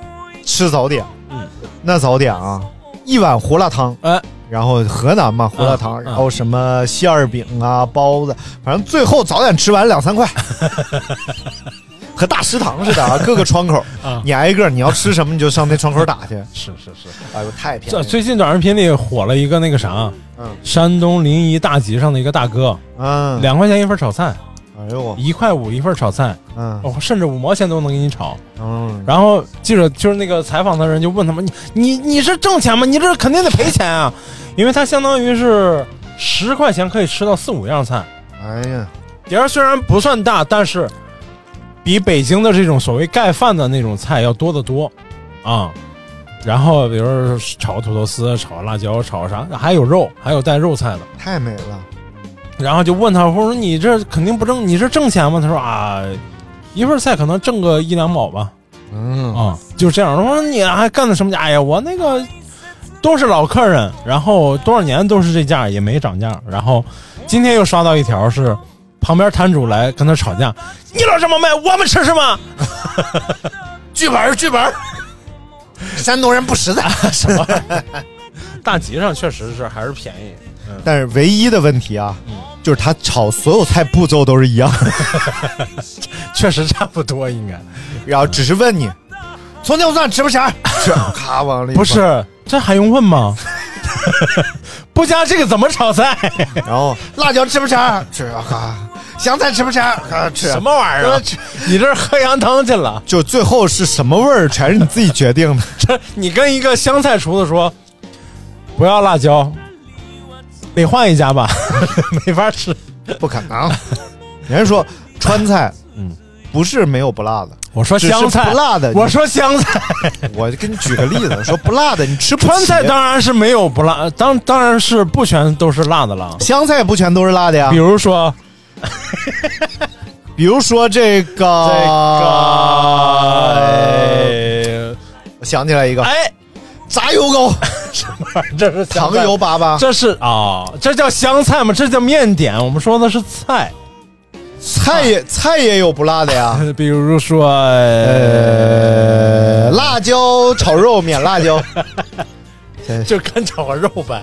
吃早点，嗯，那早点啊，一碗胡辣汤，哎，然后河南嘛胡辣汤，嗯然后什么馅儿饼啊、包子，反正最后早点吃完两三块，和大食堂似的啊，各个窗口，啊。你挨个你要吃什么你就上那窗口打去。是是是。哎呦，太便宜了！这最近短视频里火了一个那个啥，嗯。山东临沂大集上的一个大哥，嗯，两块钱一份炒菜，哎呦我，一块五一份炒菜，嗯哦，甚至五毛钱都能给你炒。嗯，然后记者就是那个采访的人就问他们：“你你你是挣钱吗？你这肯定得赔钱啊，因为它相当于是十块钱可以吃到四五样菜，哎呀，碟儿虽然不算大，但是比北京的这种所谓盖饭的那种菜要多得多啊。然后比如说炒土豆丝、炒辣椒、炒啥，还有肉，还有带肉菜的。太美了。然后就问他，我说你这肯定不挣，你这挣钱吗？他说啊，一份菜可能挣个一两毛吧。嗯啊、就这样。我说你还干的什么家？哎呀，我那个都是老客人，然后多少年都是这价，也没涨价。然后今天又刷到一条是旁边摊主来跟他吵架，你老这么卖，我们吃什么？剧本 剧本，山东人不实在。什么？大集上确实是还是便宜。但是唯一的问题啊，嗯就是他炒所有菜步骤都是一样，确实差不多，应该然后只是问你葱姜蒜吃不吃？吃，咔往里不是，这还用问吗？不加这个怎么炒菜？然后辣椒吃不吃？吃，咔，香菜吃不吃？咔吃，什么玩意儿啊？你这是喝羊汤去了？就最后是什么味儿，全是你自己决定的。这你跟一个湘菜厨子说，不要辣椒，得换一家吧，没法吃。不可能，人家说川菜，嗯嗯，不是没有不辣的，我说香菜不辣的。我说香菜，我就给你举个例子，说不辣的你吃不川菜当然是没有不辣，当当然是不全都是辣的了。香菜不全都是辣的呀比。如说比如说这个，这个，我想起来一个哎，炸油糕，什么玩意儿？这是湘糖油粑粑，这是啊、这叫香菜吗？这叫面点。我们说的是菜，菜也菜也有不辣的呀。比如说，呃，辣椒炒肉免辣椒，就干炒个肉呗。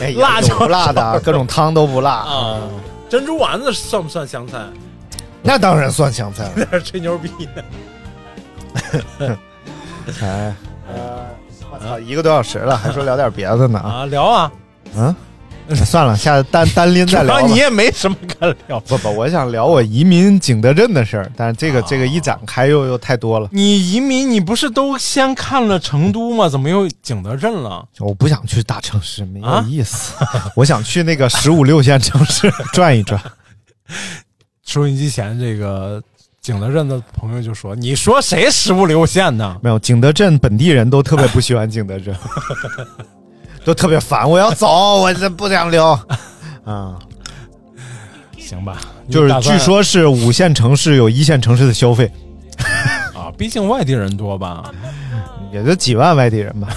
哎辣椒不辣的啊，各种汤都不辣啊，珍珠丸子算不算香菜？那当然算香菜了。吹牛逼呢。哎，我操，一个多小时了，还说聊点别的呢啊？啊，聊啊，嗯，算了，下次单单拎再聊吧。你也没什么可聊。不不，我想聊我移民景德镇的事儿，但是这个这个一展开又又太多了，你移民，你不是都先看了成都吗？怎么又景德镇了？我不想去大城市，没有啊意思。我想去那个十五六线城市转一转。收音机前这个景德镇的朋友就说：“你说谁食不流线呢？没有，景德镇本地人都特别不喜欢景德镇，都特别烦。我要走，我这不想留。啊，行吧，就是据说是五线城市有一线城市的消费，啊，毕竟外地人多吧，也就几万外地人吧。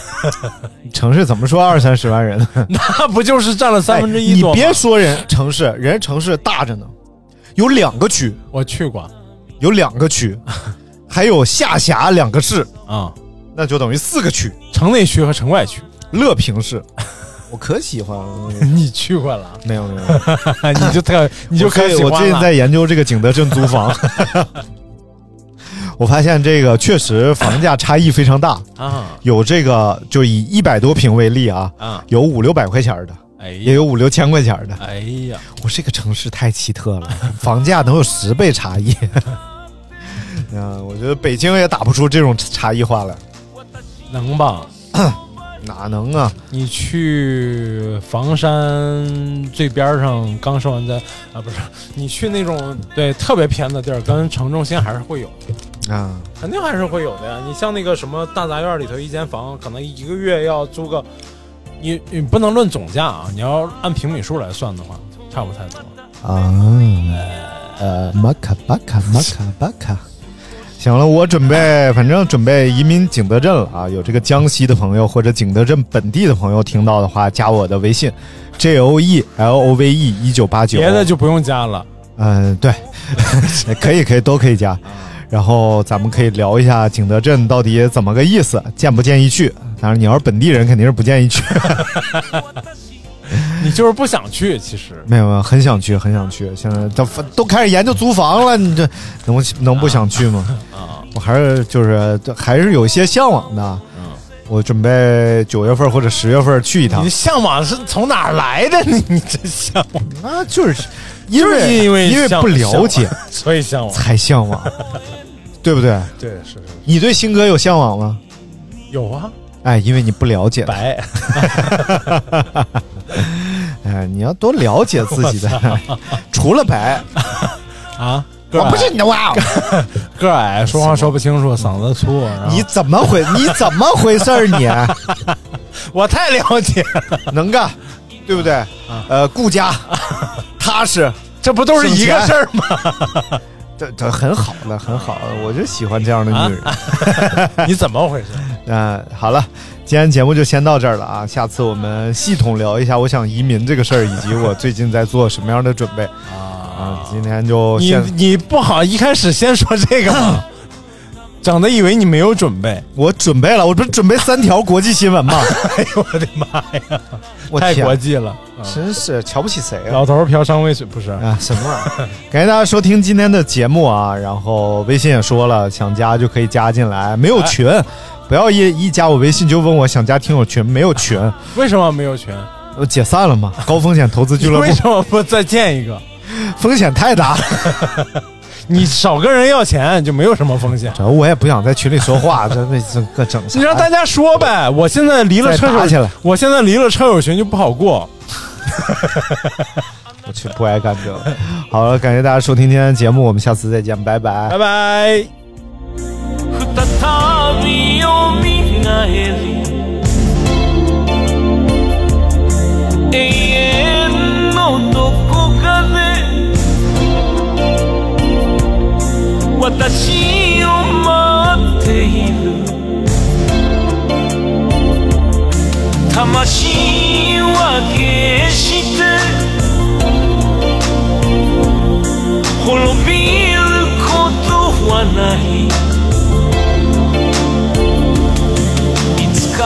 城市怎么说二三十万人？那不就是占了三分之哎一？你别说人城市，人城市大着呢，有两个区，我去过有两个区，还有下辖两个市，啊，那就等于四个区。城内区和城外区，乐平市，我可喜欢了。你去过了，没有没有，你就特你就可喜欢了。我最近在研究这个景德镇租房，我发现这个确实房价差异非常大，啊。有这个就以一百多平为例啊，啊，有五六百块钱的，哎也有五六千块钱的。哎呀，我这个城市太奇特了，房价能有十倍差异。嗯，我觉得北京也打不出这种差异化来，能吧？哪能啊？你去房山最边儿上刚收完灾啊，不是你去那种对特别偏的地儿，跟城中心还是会有，啊，肯定还是会有的呀。你像那个什么大杂院里头一间房，可能一个月要租个，你你不能论总价啊，你要按平米数来算的话，差不太多。啊，呃，马卡巴卡马卡巴卡。行了，我准备，反正准备移民景德镇了啊！有这个江西的朋友或者景德镇本地的朋友听到的话，加我的微信，J O E L O V E 一九八九。别的就不用加了。嗯，对，可以可以都可以加。然后咱们可以聊一下景德镇到底怎么个意思，建不建议去？当然，你要是本地人，肯定是不建议去。你就是不想去，其实没有没有，很想去，很想去。现在都都开始研究租房了，你这能能不想去吗？啊，我还是就是还是有一些向往的。嗯我准备九月份或者十月份去一趟你，向往是从哪来的？你你这向往，那就是因为因为因为不了解，所以向往。才向往，对不对？对，是是你对新哥有向往吗？有啊，哎，因为你不了解，白。哎，你要多了解自己的，除了白，啊，我不是你的哇哦，个儿矮，说话说不清楚，嗓子粗。你怎么回 你怎么回事儿？你？我太了解了，能干，对不对？呃，顾家，踏实，这不都是一个事儿吗？这这很好的，很好的，我就喜欢这样的女人。你怎么回事？嗯、好了，今天节目就先到这儿了啊！下次我们系统聊一下我想移民这个事儿，以及我最近在做什么样的准备 啊。今天就你先，你不好一开始先说这个吗？整的以为你没有准备。我准备了，我不是准备三条国际新闻吗？哎呦我的妈呀！我太国际了，啊真是瞧不起谁啊！老头儿嫖娼未遂不是？啊，什么玩意儿？感谢大家收听今天的节目啊！然后微信也说了，想加就可以加进来，没有群，不要一一加我微信就问我想加听友群，没有群，为什么没有群？我解散了嘛？高风险投资俱乐部 为，什么不再建一个？风险太大，你少跟人要钱就没有什么风险。主要我也不想在群里说话，这这这个整啥你让大家说呗，我现在离了车友再打起来，我现在离了车友群就不好过。我去不爱干这个。好了，感谢大家收听今天的节目，我们下次再见，拜拜拜。拜。再び蘇り永遠のどこかで 私を待っている。魂は決して滅びることはない。いつか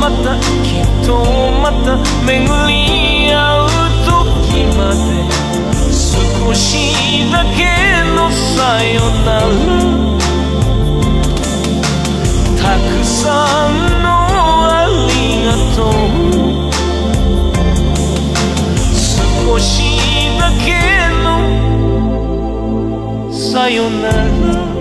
またきっとまた巡り合う時まで。少しだけのさよなら。たくさんのありがとう少しだけのさよなら